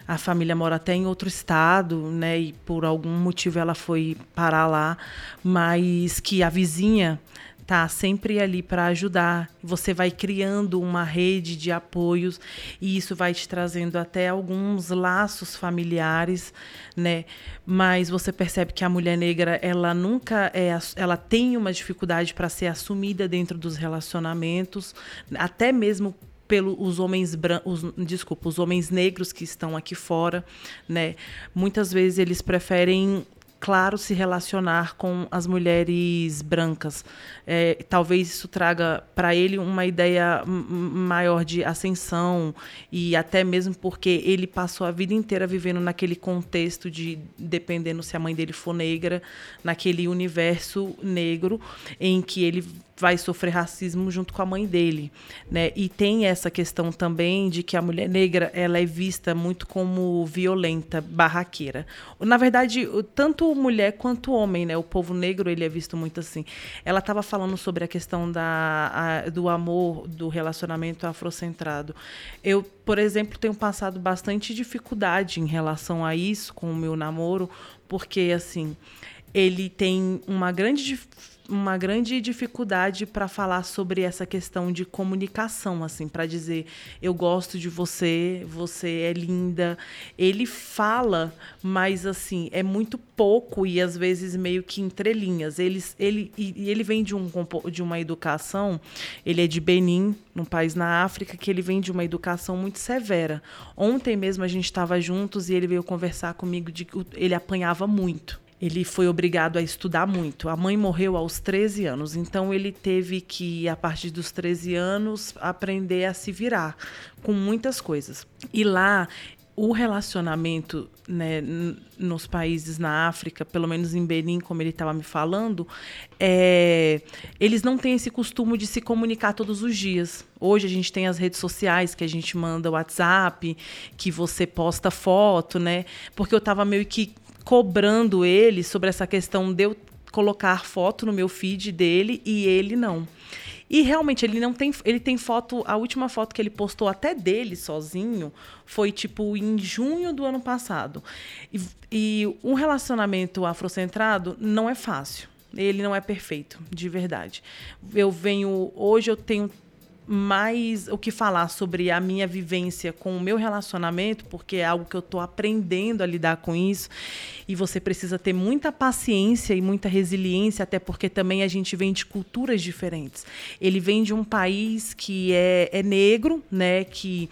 a família mora até em outro estado, né? E por algum motivo ela foi parar lá, mas que a vizinha tá sempre ali para ajudar. Você vai criando uma rede de apoios e isso vai te trazendo até alguns laços familiares, né? Mas você percebe que a mulher negra, ela nunca é ela tem uma dificuldade para ser assumida dentro dos relacionamentos, até mesmo pelos homens brancos, desculpa, os homens negros que estão aqui fora, né? Muitas vezes eles preferem claro se relacionar com as mulheres brancas. É, talvez isso traga para ele uma ideia maior de ascensão e até mesmo porque ele passou a vida inteira vivendo naquele contexto de dependendo se a mãe dele for negra, naquele universo negro em que ele vai sofrer racismo junto com a mãe dele, né? E tem essa questão também de que a mulher negra ela é vista muito como violenta, barraqueira. Na verdade, tanto mulher quanto homem, né? O povo negro ele é visto muito assim. Ela estava falando sobre a questão da, a, do amor, do relacionamento afrocentrado. Eu, por exemplo, tenho passado bastante dificuldade em relação a isso com o meu namoro, porque assim ele tem uma grande uma grande dificuldade para falar sobre essa questão de comunicação, assim, para dizer eu gosto de você, você é linda. Ele fala, mas assim é muito pouco e às vezes meio que entrelinhas. Ele, ele, e ele vem de, um, de uma educação, ele é de Benin, num país na África, que ele vem de uma educação muito severa. Ontem mesmo a gente estava juntos e ele veio conversar comigo de que ele apanhava muito ele foi obrigado a estudar muito. A mãe morreu aos 13 anos, então ele teve que, a partir dos 13 anos, aprender a se virar com muitas coisas. E lá, o relacionamento né, nos países na África, pelo menos em Benin, como ele estava me falando, é, eles não têm esse costume de se comunicar todos os dias. Hoje a gente tem as redes sociais que a gente manda WhatsApp, que você posta foto, né? Porque eu estava meio que cobrando ele sobre essa questão de eu colocar foto no meu feed dele e ele não. E realmente ele não tem, ele tem foto, a última foto que ele postou até dele sozinho foi tipo em junho do ano passado. E, e um relacionamento afrocentrado não é fácil. Ele não é perfeito, de verdade. Eu venho hoje eu tenho mais o que falar sobre a minha vivência com o meu relacionamento, porque é algo que eu estou aprendendo a lidar com isso. E você precisa ter muita paciência e muita resiliência, até porque também a gente vem de culturas diferentes. Ele vem de um país que é, é negro, né? Que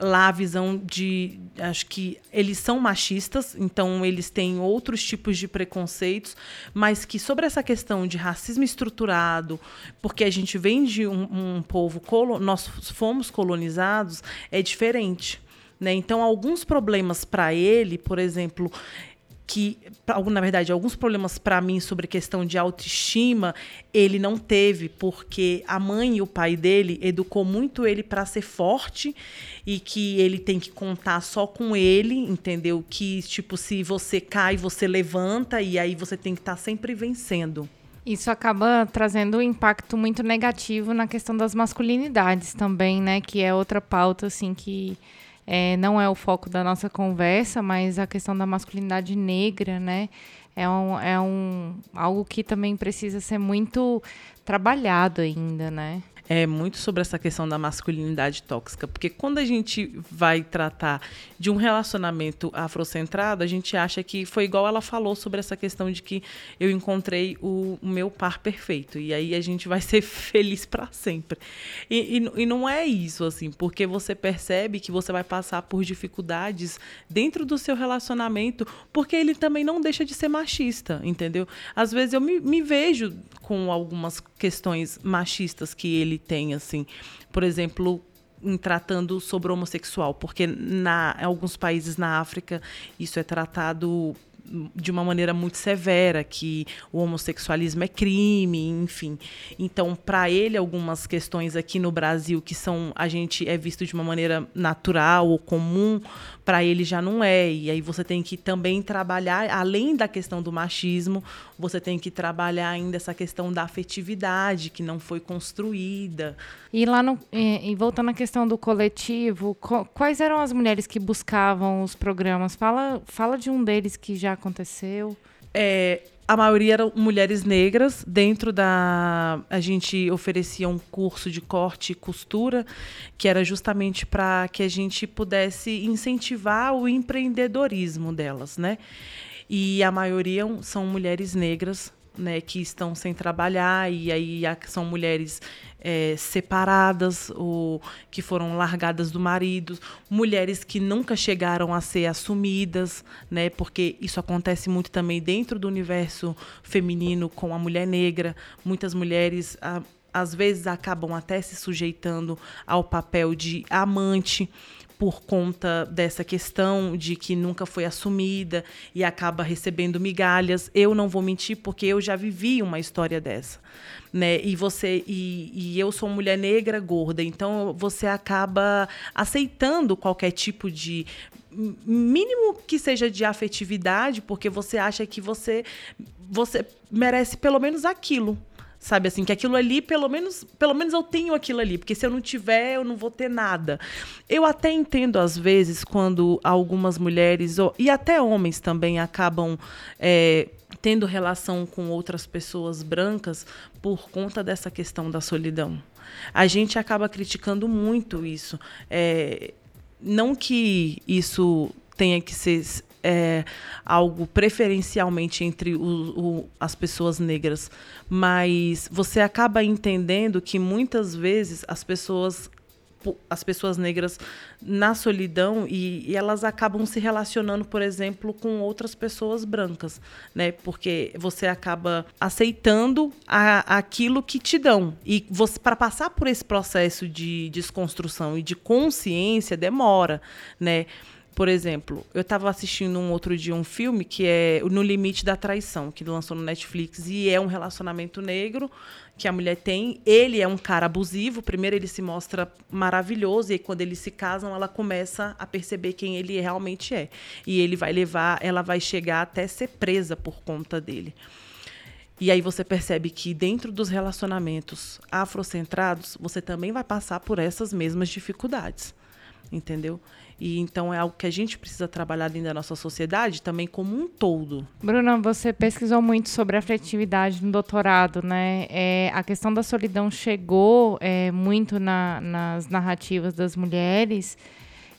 lá a visão de. Acho que eles são machistas, então eles têm outros tipos de preconceitos, mas que sobre essa questão de racismo estruturado, porque a gente vem de um, um povo nós fomos colonizados é diferente. Né? Então, alguns problemas para ele, por exemplo, que, na verdade, alguns problemas para mim sobre questão de autoestima, ele não teve, porque a mãe e o pai dele educou muito ele para ser forte e que ele tem que contar só com ele, entendeu? Que, tipo, se você cai, você levanta e aí você tem que estar tá sempre vencendo. Isso acaba trazendo um impacto muito negativo na questão das masculinidades também, né? Que é outra pauta, assim, que é, não é o foco da nossa conversa, mas a questão da masculinidade negra, né? É, um, é um, algo que também precisa ser muito trabalhado ainda, né? É muito sobre essa questão da masculinidade tóxica, porque quando a gente vai tratar de um relacionamento afrocentrado, a gente acha que foi igual ela falou sobre essa questão de que eu encontrei o, meu par perfeito e aí a gente vai ser feliz para sempre. E, e, e não é isso assim, porque você percebe que você vai passar por dificuldades dentro do seu relacionamento, porque ele também não deixa de ser machista, entendeu? Às vezes eu me, me vejo com algumas questões machistas que ele tem, assim. Por exemplo, em tratando sobre homossexual, porque na, em alguns países na África isso é tratado de uma maneira muito severa, que o homossexualismo é crime, enfim. Então, para ele, algumas questões aqui no Brasil que são a gente é visto de uma maneira natural ou comum, para ele já não é. E aí você tem que também trabalhar, além da questão do machismo, você tem que trabalhar ainda essa questão da afetividade que não foi construída. E lá no, e, e voltando à questão do coletivo, quais eram as mulheres que buscavam os programas? Fala, fala de um deles que já aconteceu? É, a maioria eram mulheres negras. Dentro da. A gente oferecia um curso de corte e costura, que era justamente para que a gente pudesse incentivar o empreendedorismo delas, né? E a maioria são mulheres negras, né, que estão sem trabalhar, e aí são mulheres é, separadas ou que foram largadas do marido, mulheres que nunca chegaram a ser assumidas, né? Porque isso acontece muito também dentro do universo feminino com a mulher negra. Muitas mulheres a, às vezes acabam até se sujeitando ao papel de amante por conta dessa questão de que nunca foi assumida e acaba recebendo migalhas. Eu não vou mentir porque eu já vivi uma história dessa, né? E você e, e eu sou mulher negra gorda, então você acaba aceitando qualquer tipo de mínimo que seja de afetividade, porque você acha que você você merece pelo menos aquilo, Sabe assim, que aquilo ali, pelo menos, pelo menos eu tenho aquilo ali, porque se eu não tiver, eu não vou ter nada. Eu até entendo, às vezes, quando algumas mulheres, e até homens também, acabam é, tendo relação com outras pessoas brancas por conta dessa questão da solidão. A gente acaba criticando muito isso. É, não que isso tenha que ser é, algo preferencialmente entre o, o, as pessoas negras, mas você acaba entendendo que muitas vezes as pessoas as pessoas negras na solidão e, e, elas acabam se relacionando, por exemplo, com outras pessoas brancas, né? Porque você acaba aceitando a, aquilo que te dão. E você para passar por esse processo de desconstrução e de consciência demora, né? Por exemplo, eu estava assistindo um outro dia um filme que é No Limite da Traição, que lançou no Netflix, e é um relacionamento negro que a mulher tem. Ele é um cara abusivo. Primeiro ele se mostra maravilhoso e aí, quando eles se casam, ela começa a perceber quem ele realmente é. E ele vai levar, ela vai chegar até ser presa por conta dele. E aí você percebe que dentro dos relacionamentos afrocentrados, você também vai passar por essas mesmas dificuldades. Entendeu? E então é algo que a gente precisa trabalhar dentro da nossa sociedade também como um todo. Bruna, você pesquisou muito sobre afetividade no doutorado, né? É, a questão da solidão chegou é, muito na, nas narrativas das mulheres.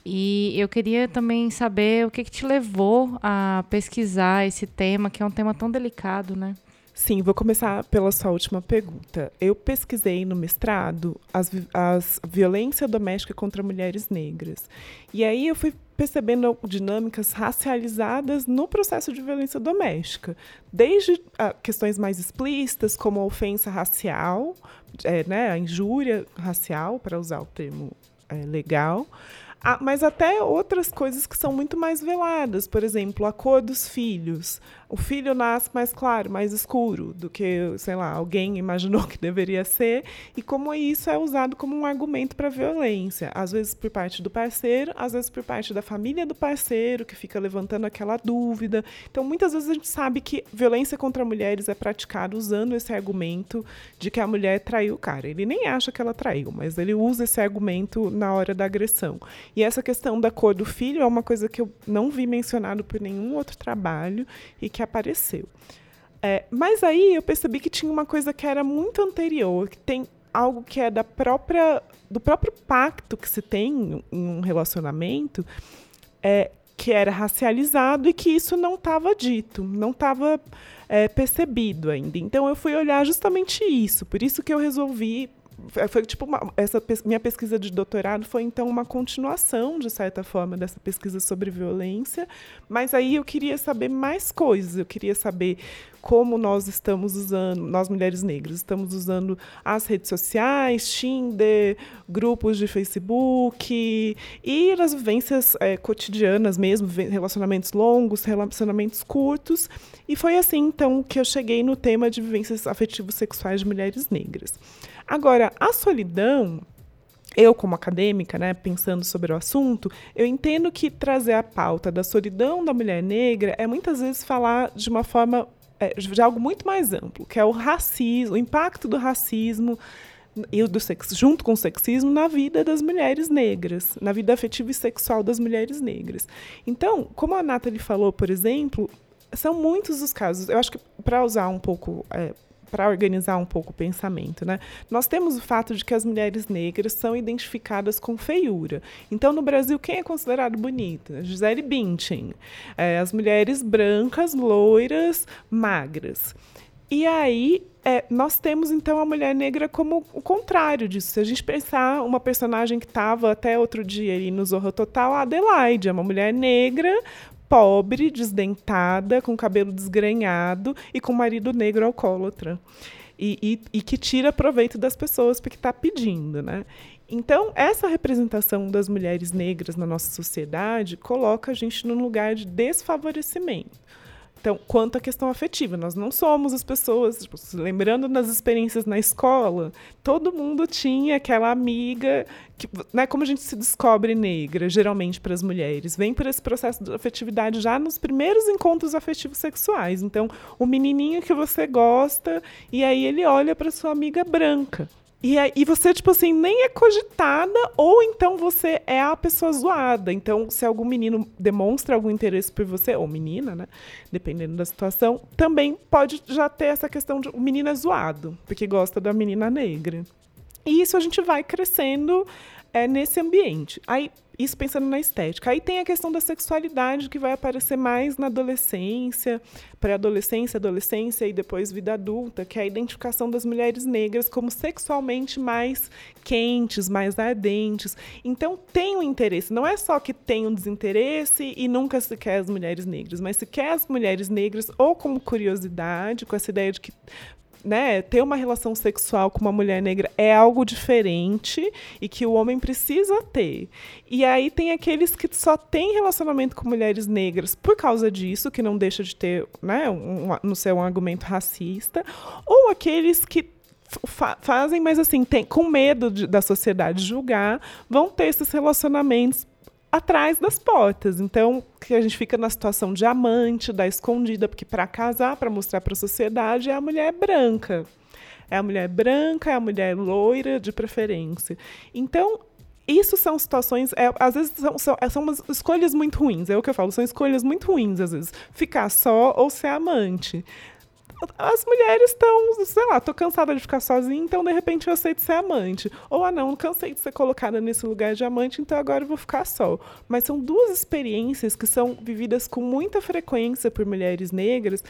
E eu queria também saber o que, que te levou a pesquisar esse tema, que é um tema tão delicado, né? Sim, vou começar pela sua última pergunta. Eu pesquisei no mestrado as, as violência doméstica contra mulheres negras. E aí eu fui percebendo dinâmicas racializadas no processo de violência doméstica, desde ah, questões mais explícitas, como a ofensa racial, é, né, a injúria racial, para usar o termo é, legal, ah, mas até outras coisas que são muito mais veladas, por exemplo, a cor dos filhos o filho nasce mais claro, mais escuro do que, sei lá, alguém imaginou que deveria ser, e como isso é usado como um argumento para violência, às vezes por parte do parceiro, às vezes por parte da família do parceiro, que fica levantando aquela dúvida. Então, muitas vezes a gente sabe que violência contra mulheres é praticada usando esse argumento de que a mulher traiu o cara. Ele nem acha que ela traiu, mas ele usa esse argumento na hora da agressão. E essa questão da cor do filho é uma coisa que eu não vi mencionado por nenhum outro trabalho e que que apareceu. É, mas aí eu percebi que tinha uma coisa que era muito anterior, que tem algo que é da própria do próprio pacto que se tem em um relacionamento, é, que era racializado e que isso não estava dito, não estava é, percebido ainda. Então eu fui olhar justamente isso, por isso que eu resolvi foi tipo uma, essa minha pesquisa de doutorado foi então uma continuação de certa forma dessa pesquisa sobre violência, mas aí eu queria saber mais coisas, eu queria saber como nós estamos usando, nós mulheres negras, estamos usando as redes sociais, Tinder, grupos de Facebook e nas vivências é, cotidianas mesmo, relacionamentos longos, relacionamentos curtos. E foi assim, então, que eu cheguei no tema de vivências afetivos sexuais de mulheres negras. Agora, a solidão, eu como acadêmica, né, pensando sobre o assunto, eu entendo que trazer a pauta da solidão da mulher negra é muitas vezes falar de uma forma é, de algo muito mais amplo, que é o racismo, o impacto do racismo e do sexo, junto com o sexismo na vida das mulheres negras, na vida afetiva e sexual das mulheres negras. Então, como a Nathalie falou, por exemplo, são muitos os casos. Eu acho que para usar um pouco é, para organizar um pouco o pensamento, né? Nós temos o fato de que as mulheres negras são identificadas com feiura. Então, no Brasil, quem é considerado bonita? Gisele Bündchen. É, as mulheres brancas, loiras, magras. E aí, é, nós temos então a mulher negra como o contrário disso. Se a gente pensar uma personagem que estava até outro dia ali no Zorro Total, a Adelaide, é uma mulher negra, pobre, desdentada, com cabelo desgrenhado e com marido negro alcoólatra. E, e, e que tira proveito das pessoas porque está pedindo, né? Então, essa representação das mulheres negras na nossa sociedade coloca a gente num lugar de desfavorecimento. Então, quanto à questão afetiva, nós não somos as pessoas, tipo, lembrando das experiências na escola, todo mundo tinha aquela amiga, que, né, como a gente se descobre negra, geralmente para as mulheres, vem por esse processo de afetividade já nos primeiros encontros afetivos sexuais. Então, o menininho que você gosta, e aí ele olha para sua amiga branca. E, e você, tipo assim, nem é cogitada, ou então você é a pessoa zoada. Então, se algum menino demonstra algum interesse por você, ou menina, né? Dependendo da situação, também pode já ter essa questão de o menino é zoado, porque gosta da menina negra. E isso a gente vai crescendo é, nesse ambiente. Aí, isso pensando na estética. Aí tem a questão da sexualidade que vai aparecer mais na adolescência, pré-adolescência, adolescência e depois vida adulta, que é a identificação das mulheres negras como sexualmente mais quentes, mais ardentes. Então tem um interesse. Não é só que tem um desinteresse e nunca se quer as mulheres negras, mas se quer as mulheres negras ou como curiosidade, com essa ideia de que né, ter uma relação sexual com uma mulher negra é algo diferente e que o homem precisa ter. E aí tem aqueles que só têm relacionamento com mulheres negras por causa disso, que não deixa de ter, né, um, um, não ser um argumento racista, ou aqueles que Fa fazem, mas assim, tem, com medo de, da sociedade julgar, vão ter esses relacionamentos atrás das portas. Então, que a gente fica na situação de amante, da escondida, porque para casar, para mostrar para a sociedade, é a mulher branca. É a mulher branca, é a mulher loira, de preferência. Então, isso são situações, é, às vezes são, são, são umas escolhas muito ruins, é o que eu falo, são escolhas muito ruins, às vezes. Ficar só ou ser amante as mulheres estão, sei lá, tô cansada de ficar sozinha, então de repente eu aceito ser amante. Ou, ah, não, cansei de ser colocada nesse lugar de amante, então agora eu vou ficar só. Mas são duas experiências que são vividas com muita frequência por mulheres negras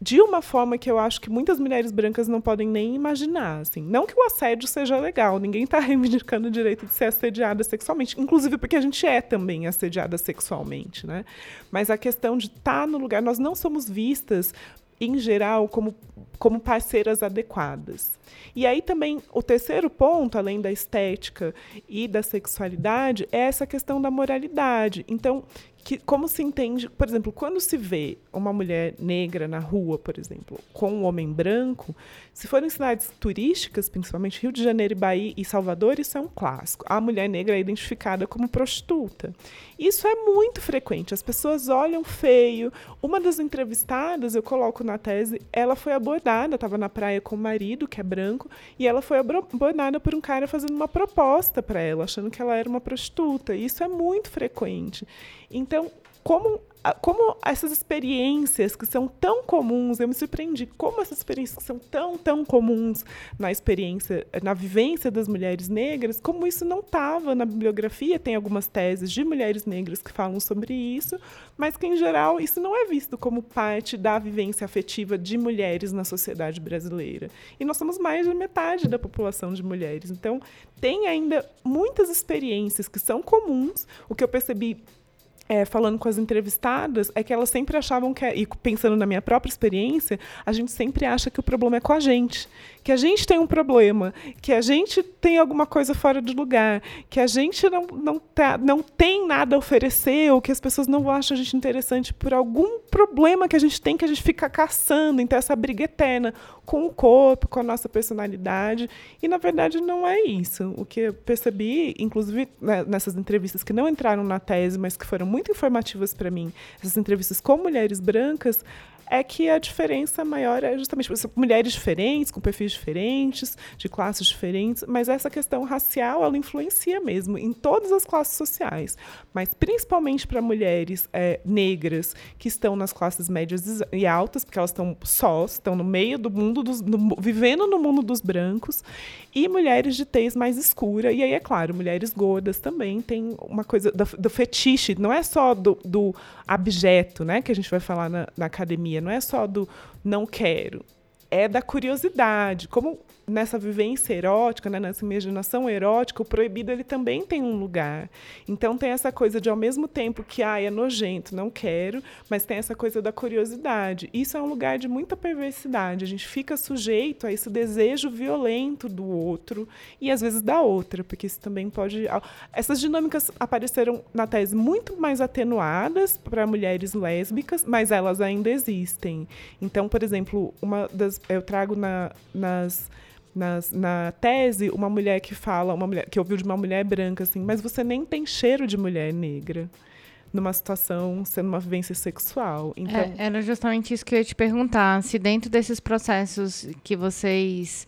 de uma forma que eu acho que muitas mulheres brancas não podem nem imaginar, assim. Não que o assédio seja legal, ninguém está reivindicando o direito de ser assediada sexualmente, inclusive porque a gente é também assediada sexualmente, né? Mas a questão de estar tá no lugar, nós não somos vistas em geral, como, como parceiras adequadas. E aí também o terceiro ponto, além da estética e da sexualidade, é essa questão da moralidade. Então, que, como se entende, por exemplo, quando se vê uma mulher negra na rua, por exemplo, com um homem branco, se forem cidades turísticas, principalmente Rio de Janeiro, Bahia e Salvador, isso é um clássico. A mulher negra é identificada como prostituta. Isso é muito frequente. As pessoas olham feio. Uma das entrevistadas, eu coloco na tese, ela foi abordada, estava na praia com o marido, que é branco, e ela foi abordada por um cara fazendo uma proposta para ela, achando que ela era uma prostituta. Isso é muito frequente. Então, como como essas experiências que são tão comuns, eu me surpreendi como essas experiências são tão, tão comuns na experiência, na vivência das mulheres negras, como isso não estava na bibliografia. Tem algumas teses de mulheres negras que falam sobre isso, mas que, em geral, isso não é visto como parte da vivência afetiva de mulheres na sociedade brasileira. E nós somos mais de metade da população de mulheres. Então, tem ainda muitas experiências que são comuns. O que eu percebi é, falando com as entrevistadas, é que elas sempre achavam que, e pensando na minha própria experiência, a gente sempre acha que o problema é com a gente que a gente tem um problema, que a gente tem alguma coisa fora de lugar, que a gente não, não, tá, não tem nada a oferecer, ou que as pessoas não acham a gente interessante por algum problema que a gente tem que a gente fica caçando. Então, essa briga eterna com o corpo, com a nossa personalidade. E, na verdade, não é isso. O que eu percebi, inclusive né, nessas entrevistas que não entraram na tese, mas que foram muito informativas para mim, essas entrevistas com mulheres brancas, é que a diferença maior é justamente mulheres diferentes, com perfis diferentes, de classes diferentes, mas essa questão racial ela influencia mesmo em todas as classes sociais, mas principalmente para mulheres é, negras que estão nas classes médias e altas, porque elas estão sós, estão no meio do mundo dos, no, vivendo no mundo dos brancos, e mulheres de tez mais escura, e aí é claro, mulheres gordas também tem uma coisa do, do fetiche, não é só do, do abjeto, né, que a gente vai falar na, na academia, não é só do não quero, é da curiosidade. Como nessa vivência erótica, né, nessa imaginação erótica, o proibido ele também tem um lugar. Então tem essa coisa de ao mesmo tempo que ah, é nojento, não quero, mas tem essa coisa da curiosidade. Isso é um lugar de muita perversidade. A gente fica sujeito a esse desejo violento do outro e às vezes da outra, porque isso também pode essas dinâmicas apareceram na tese muito mais atenuadas para mulheres lésbicas, mas elas ainda existem. Então, por exemplo, uma das eu trago na, nas nas, na tese uma mulher que fala, uma mulher que ouviu de uma mulher branca assim, mas você nem tem cheiro de mulher negra numa situação, sendo uma vivência sexual. Então, é, era justamente isso que eu ia te perguntar, se dentro desses processos que vocês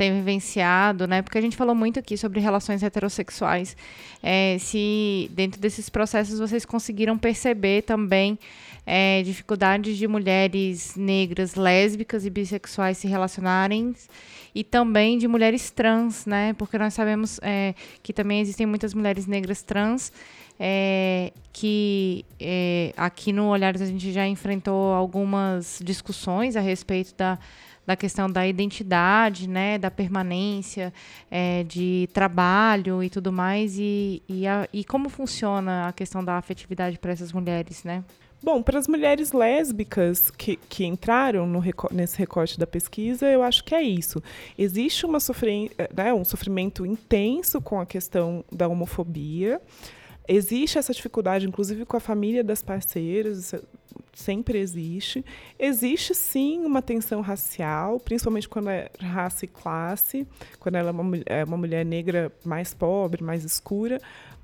tem vivenciado, né? Porque a gente falou muito aqui sobre relações heterossexuais. É, se dentro desses processos vocês conseguiram perceber também é, dificuldades de mulheres negras, lésbicas e bissexuais se relacionarem e também de mulheres trans, né? Porque nós sabemos é, que também existem muitas mulheres negras trans é, que é, aqui no Olhares a gente já enfrentou algumas discussões a respeito da, da questão da identidade, né, da permanência, é, de trabalho e tudo mais, e, e, a, e como funciona a questão da afetividade para essas mulheres, né? Bom, para as mulheres lésbicas que, que entraram no, nesse recorte da pesquisa, eu acho que é isso. Existe uma né, um sofrimento intenso com a questão da homofobia. Existe essa dificuldade, inclusive com a família das parceiras, sempre existe. Existe sim uma tensão racial, principalmente quando é raça e classe, quando ela é uma, é uma mulher negra mais pobre, mais escura.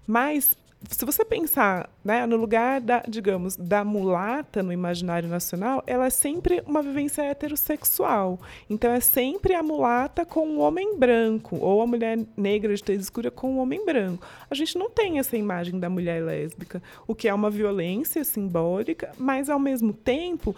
Mas se você pensar né, no lugar da, digamos, da mulata no imaginário nacional, ela é sempre uma vivência heterossexual. Então é sempre a mulata com um homem branco, ou a mulher negra de tez escura com um homem branco. A gente não tem essa imagem da mulher lésbica, o que é uma violência simbólica, mas ao mesmo tempo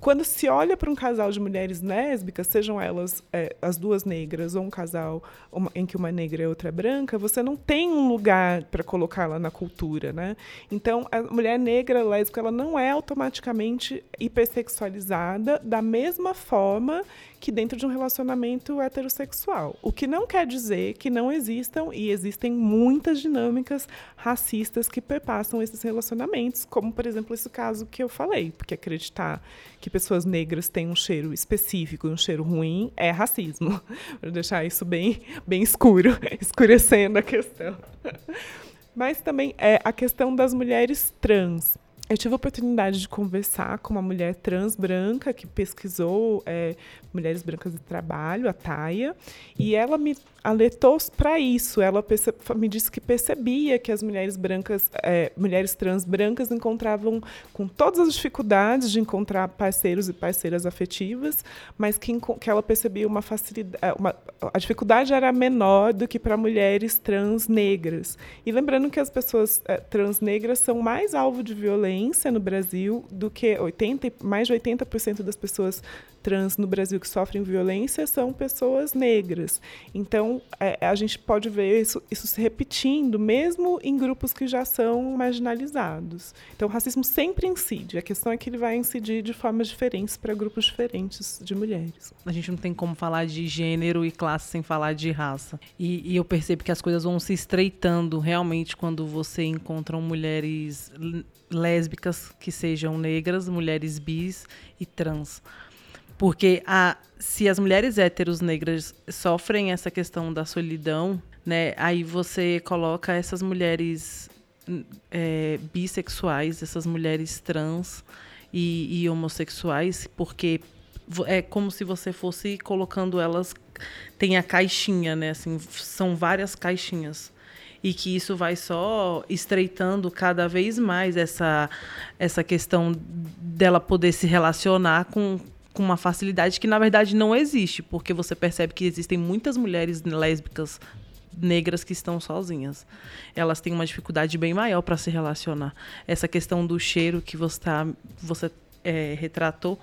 quando se olha para um casal de mulheres lésbicas, sejam elas é, as duas negras ou um casal uma, em que uma negra e outra é branca, você não tem um lugar para colocá-la na cultura, né? Então, a mulher negra lésbica ela não é automaticamente hipersexualizada da mesma forma que dentro de um relacionamento heterossexual. O que não quer dizer que não existam e existem muitas dinâmicas racistas que perpassam esses relacionamentos, como por exemplo esse caso que eu falei, porque acreditar que pessoas negras têm um cheiro específico e um cheiro ruim é racismo. Vou deixar isso bem bem escuro, escurecendo a questão. Mas também é a questão das mulheres trans. Eu tive a oportunidade de conversar com uma mulher trans branca que pesquisou é, mulheres brancas de trabalho, a Taia, e ela me alertou para isso. Ela me disse que percebia que as mulheres brancas, é, mulheres trans brancas, encontravam com todas as dificuldades de encontrar parceiros e parceiras afetivas, mas que, que ela percebia uma facilidade, é, uma, a dificuldade era menor do que para mulheres trans negras. E lembrando que as pessoas é, trans negras são mais alvo de violência no Brasil do que 80, mais de 80% das pessoas trans no Brasil que sofrem violência são pessoas negras. Então, é, a gente pode ver isso, isso se repetindo, mesmo em grupos que já são marginalizados. Então, o racismo sempre incide. A questão é que ele vai incidir de formas diferentes para grupos diferentes de mulheres. A gente não tem como falar de gênero e classe sem falar de raça. E, e eu percebo que as coisas vão se estreitando realmente quando você encontra mulheres lésbicas que sejam negras, mulheres bis e trans. Porque a, se as mulheres héteros negras sofrem essa questão da solidão, né, aí você coloca essas mulheres é, bissexuais, essas mulheres trans e, e homossexuais, porque é como se você fosse colocando elas tem a caixinha, né? Assim, são várias caixinhas e que isso vai só estreitando cada vez mais essa essa questão dela poder se relacionar com com uma facilidade que na verdade não existe, porque você percebe que existem muitas mulheres lésbicas negras que estão sozinhas. Elas têm uma dificuldade bem maior para se relacionar. Essa questão do cheiro que você tá, você é, retratou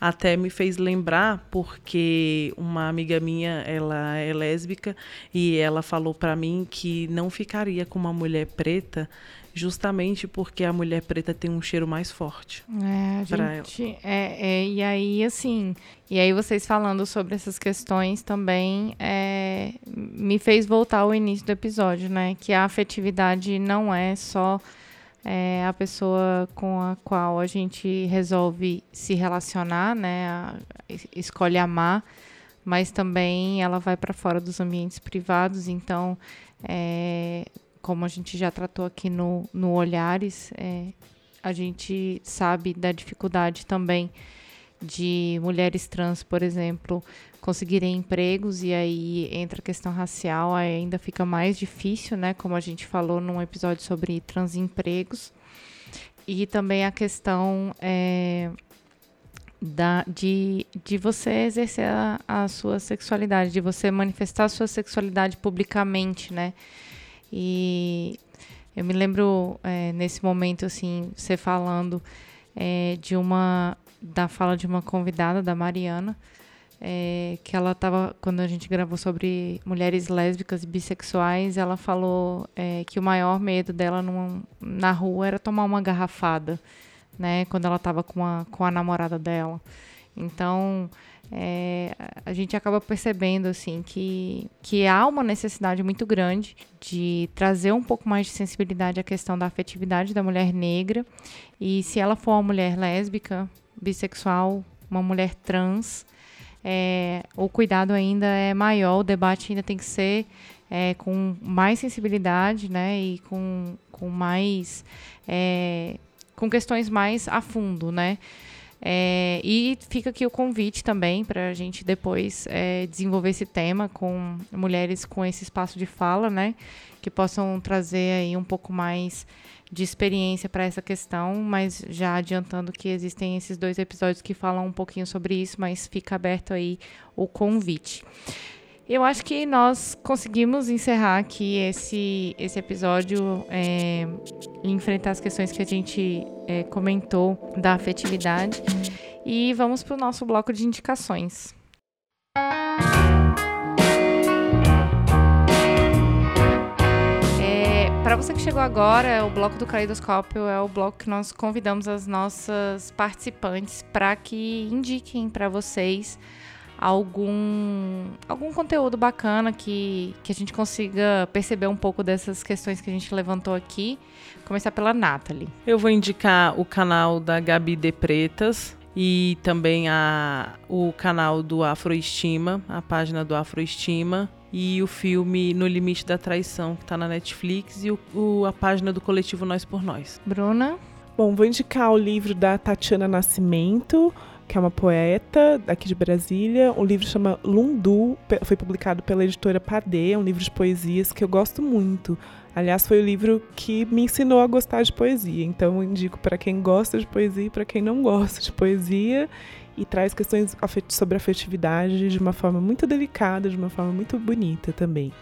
até me fez lembrar porque uma amiga minha ela é lésbica e ela falou para mim que não ficaria com uma mulher preta justamente porque a mulher preta tem um cheiro mais forte. É, gente, é, é, e aí assim, e aí vocês falando sobre essas questões também é, me fez voltar ao início do episódio, né? Que a afetividade não é só é, a pessoa com a qual a gente resolve se relacionar, né? A, escolhe amar, mas também ela vai para fora dos ambientes privados, então é, como a gente já tratou aqui no, no Olhares, é, a gente sabe da dificuldade também de mulheres trans, por exemplo, conseguirem empregos e aí entra a questão racial, ainda fica mais difícil, né? Como a gente falou num episódio sobre transempregos. E também a questão é, da, de, de você exercer a, a, sua sexualidade, de você manifestar a sua sexualidade publicamente, né? E eu me lembro é, nesse momento, assim, você falando é, de uma da fala de uma convidada, da Mariana, é, que ela estava, quando a gente gravou sobre mulheres lésbicas e bissexuais, ela falou é, que o maior medo dela na rua era tomar uma garrafada, né, quando ela estava com a, com a namorada dela. Então, é, a gente acaba percebendo assim que, que há uma necessidade muito grande de trazer um pouco mais de sensibilidade à questão da afetividade da mulher negra e se ela for uma mulher lésbica, bissexual, uma mulher trans, é, o cuidado ainda é maior, o debate ainda tem que ser é, com mais sensibilidade, né, e com, com mais é, com questões mais a fundo, né? É, e fica aqui o convite também para a gente depois é, desenvolver esse tema com mulheres com esse espaço de fala, né? Que possam trazer aí um pouco mais de experiência para essa questão, mas já adiantando que existem esses dois episódios que falam um pouquinho sobre isso, mas fica aberto aí o convite. Eu acho que nós conseguimos encerrar aqui esse, esse episódio é, e enfrentar as questões que a gente é, comentou da afetividade. E vamos para o nosso bloco de indicações. É, para você que chegou agora, o bloco do Caleidoscópio é o bloco que nós convidamos as nossas participantes para que indiquem para vocês algum, algum conteúdo bacana que, que a gente consiga perceber um pouco dessas questões que a gente levantou aqui. Começar pela Nathalie. Eu vou indicar o canal da Gabi de Pretas e também a, o canal do Afroestima, a página do Afroestima e o filme No Limite da Traição, que está na Netflix, e o, o, a página do coletivo Nós por Nós. Bruna? Bom, vou indicar o livro da Tatiana Nascimento, que é uma poeta aqui de Brasília. O livro chama Lundu, foi publicado pela editora Padê, é um livro de poesias que eu gosto muito. Aliás, foi o livro que me ensinou a gostar de poesia. Então, eu indico para quem gosta de poesia e para quem não gosta de poesia. E traz questões sobre afetividade de uma forma muito delicada, de uma forma muito bonita também.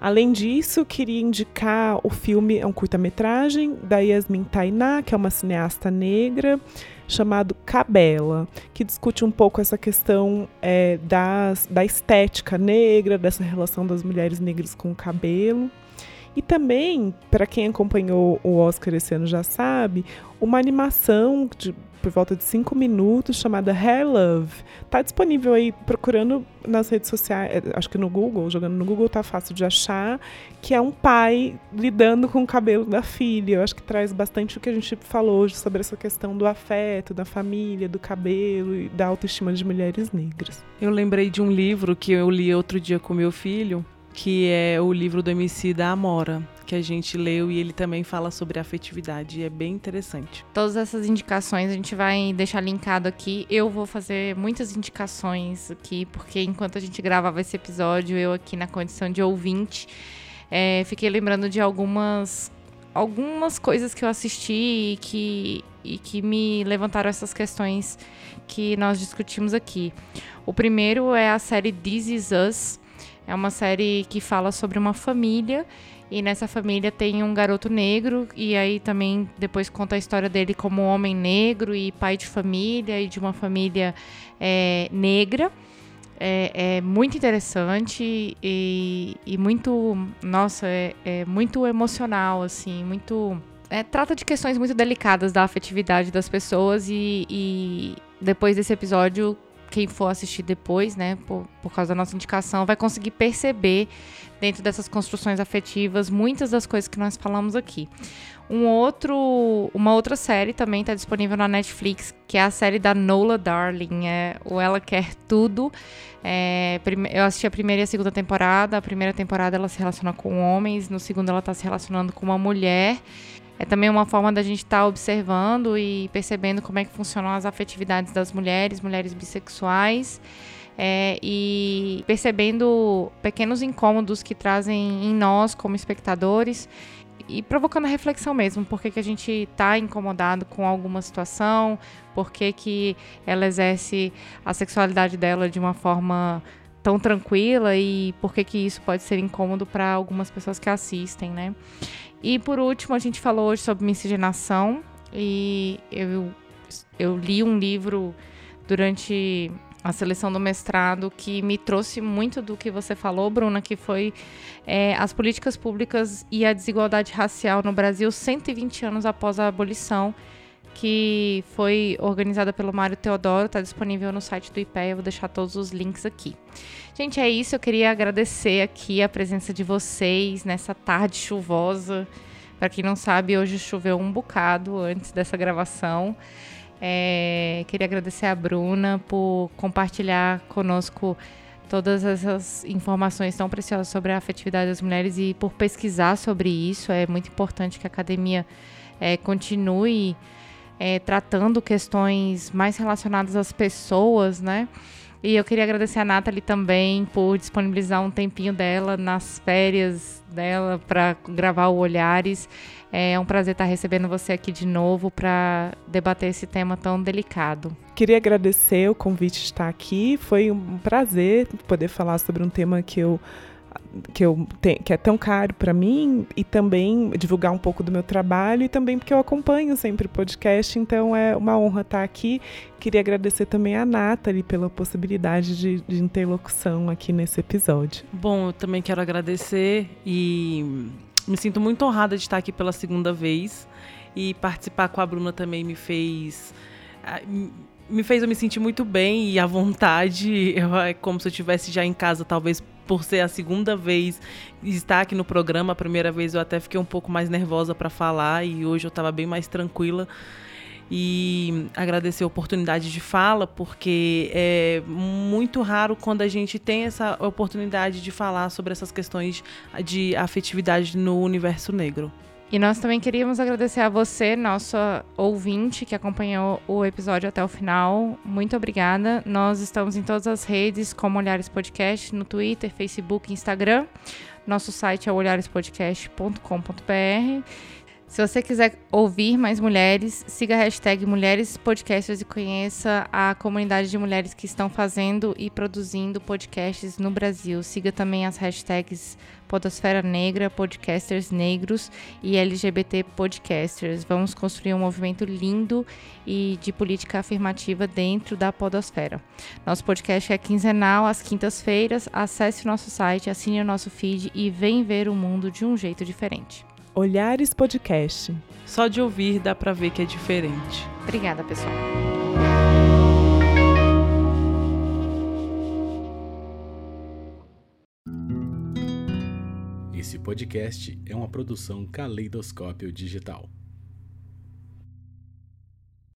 Além disso, queria indicar o filme, é um curta-metragem da Yasmin Tainá, que é uma cineasta negra, chamado Cabela, que discute um pouco essa questão é, das, da estética negra, dessa relação das mulheres negras com o cabelo. E também, para quem acompanhou o Oscar esse ano já sabe, uma animação de por volta de cinco minutos, chamada Hair Love. Tá disponível aí procurando nas redes sociais, é, acho que no Google, jogando no Google tá fácil de achar, que é um pai lidando com o cabelo da filha. Eu acho que traz bastante o que a gente falou hoje sobre essa questão do afeto, da família, do cabelo e da autoestima de mulheres negras. Eu lembrei de um livro que eu li outro dia com meu filho, que é o livro do MC da Amora, que a gente leu e ele também fala sobre afetividade. E é bem interessante. Todas essas indicações a gente vai deixar linkado aqui. Eu vou fazer muitas indicações aqui, porque enquanto a gente gravava esse episódio, eu aqui na condição de ouvinte, é, fiquei lembrando de algumas algumas coisas que eu assisti e que, e que me levantaram essas questões que nós discutimos aqui. O primeiro é a série This Is Us, é uma série que fala sobre uma família e nessa família tem um garoto negro e aí também depois conta a história dele como homem negro e pai de família e de uma família é, negra. É, é, muito interessante e, e muito, nossa, é, é, muito emocional, assim, muito... É, trata de questões muito delicadas da afetividade das pessoas e, e depois desse episódio quem for assistir depois, né, por, por causa da nossa indicação, vai conseguir perceber dentro dessas construções afetivas muitas das coisas que nós falamos aqui. Um outro, uma outra série também está disponível na Netflix, que é a série da Nola Darling, é o Ela Quer Tudo. É, eu assisti a primeira e a segunda temporada. A primeira temporada ela se relaciona com homens, no segundo ela está se relacionando com uma mulher é também uma forma da gente estar tá observando e percebendo como é que funcionam as afetividades das mulheres, mulheres bissexuais. É, e percebendo pequenos incômodos que trazem em nós como espectadores e provocando a reflexão mesmo, por que, que a gente está incomodado com alguma situação, por que, que ela exerce a sexualidade dela de uma forma tão tranquila e por que, que isso pode ser incômodo para algumas pessoas que assistem, né? E por último, a gente falou hoje sobre miscigenação. E eu, eu li um livro durante a seleção do mestrado que me trouxe muito do que você falou, Bruna, que foi é, as políticas públicas e a desigualdade racial no Brasil 120 anos após a abolição, que foi organizada pelo Mário Teodoro, está disponível no site do IPEA, eu vou deixar todos os links aqui. Gente, é isso, eu queria agradecer aqui a presença de vocês nessa tarde chuvosa. Para quem não sabe, hoje choveu um bocado antes dessa gravação. É, queria agradecer a Bruna por compartilhar conosco todas essas informações tão preciosas sobre a afetividade das mulheres e por pesquisar sobre isso. É muito importante que a academia é, continue é, tratando questões mais relacionadas às pessoas, né? E eu queria agradecer a Nathalie também por disponibilizar um tempinho dela nas férias dela para gravar o Olhares. É um prazer estar recebendo você aqui de novo para debater esse tema tão delicado. Queria agradecer o convite de estar aqui. Foi um prazer poder falar sobre um tema que eu que, eu te, que é tão caro para mim e também divulgar um pouco do meu trabalho e também porque eu acompanho sempre o podcast, então é uma honra estar aqui. Queria agradecer também a Nathalie pela possibilidade de, de interlocução aqui nesse episódio. Bom, eu também quero agradecer e me sinto muito honrada de estar aqui pela segunda vez e participar com a Bruna também me fez ah, me fez eu me sentir muito bem e à vontade. Eu, é como se eu estivesse já em casa, talvez por ser a segunda vez estar aqui no programa. A primeira vez eu até fiquei um pouco mais nervosa para falar e hoje eu estava bem mais tranquila. E agradecer a oportunidade de fala, porque é muito raro quando a gente tem essa oportunidade de falar sobre essas questões de afetividade no universo negro. E nós também queríamos agradecer a você, nossa ouvinte, que acompanhou o episódio até o final. Muito obrigada. Nós estamos em todas as redes, como Olhares Podcast, no Twitter, Facebook, Instagram. Nosso site é olharespodcast.com.br. Se você quiser ouvir mais mulheres, siga a hashtag Mulheres Podcasters e conheça a comunidade de mulheres que estão fazendo e produzindo podcasts no Brasil. Siga também as hashtags Podosfera Negra, Podcasters Negros e LGBT Podcasters. Vamos construir um movimento lindo e de política afirmativa dentro da Podosfera. Nosso podcast é quinzenal, às quintas-feiras. Acesse o nosso site, assine o nosso feed e vem ver o mundo de um jeito diferente. Olhares Podcast. Só de ouvir dá para ver que é diferente. Obrigada, pessoal. Esse podcast é uma produção Caleidoscópio Digital.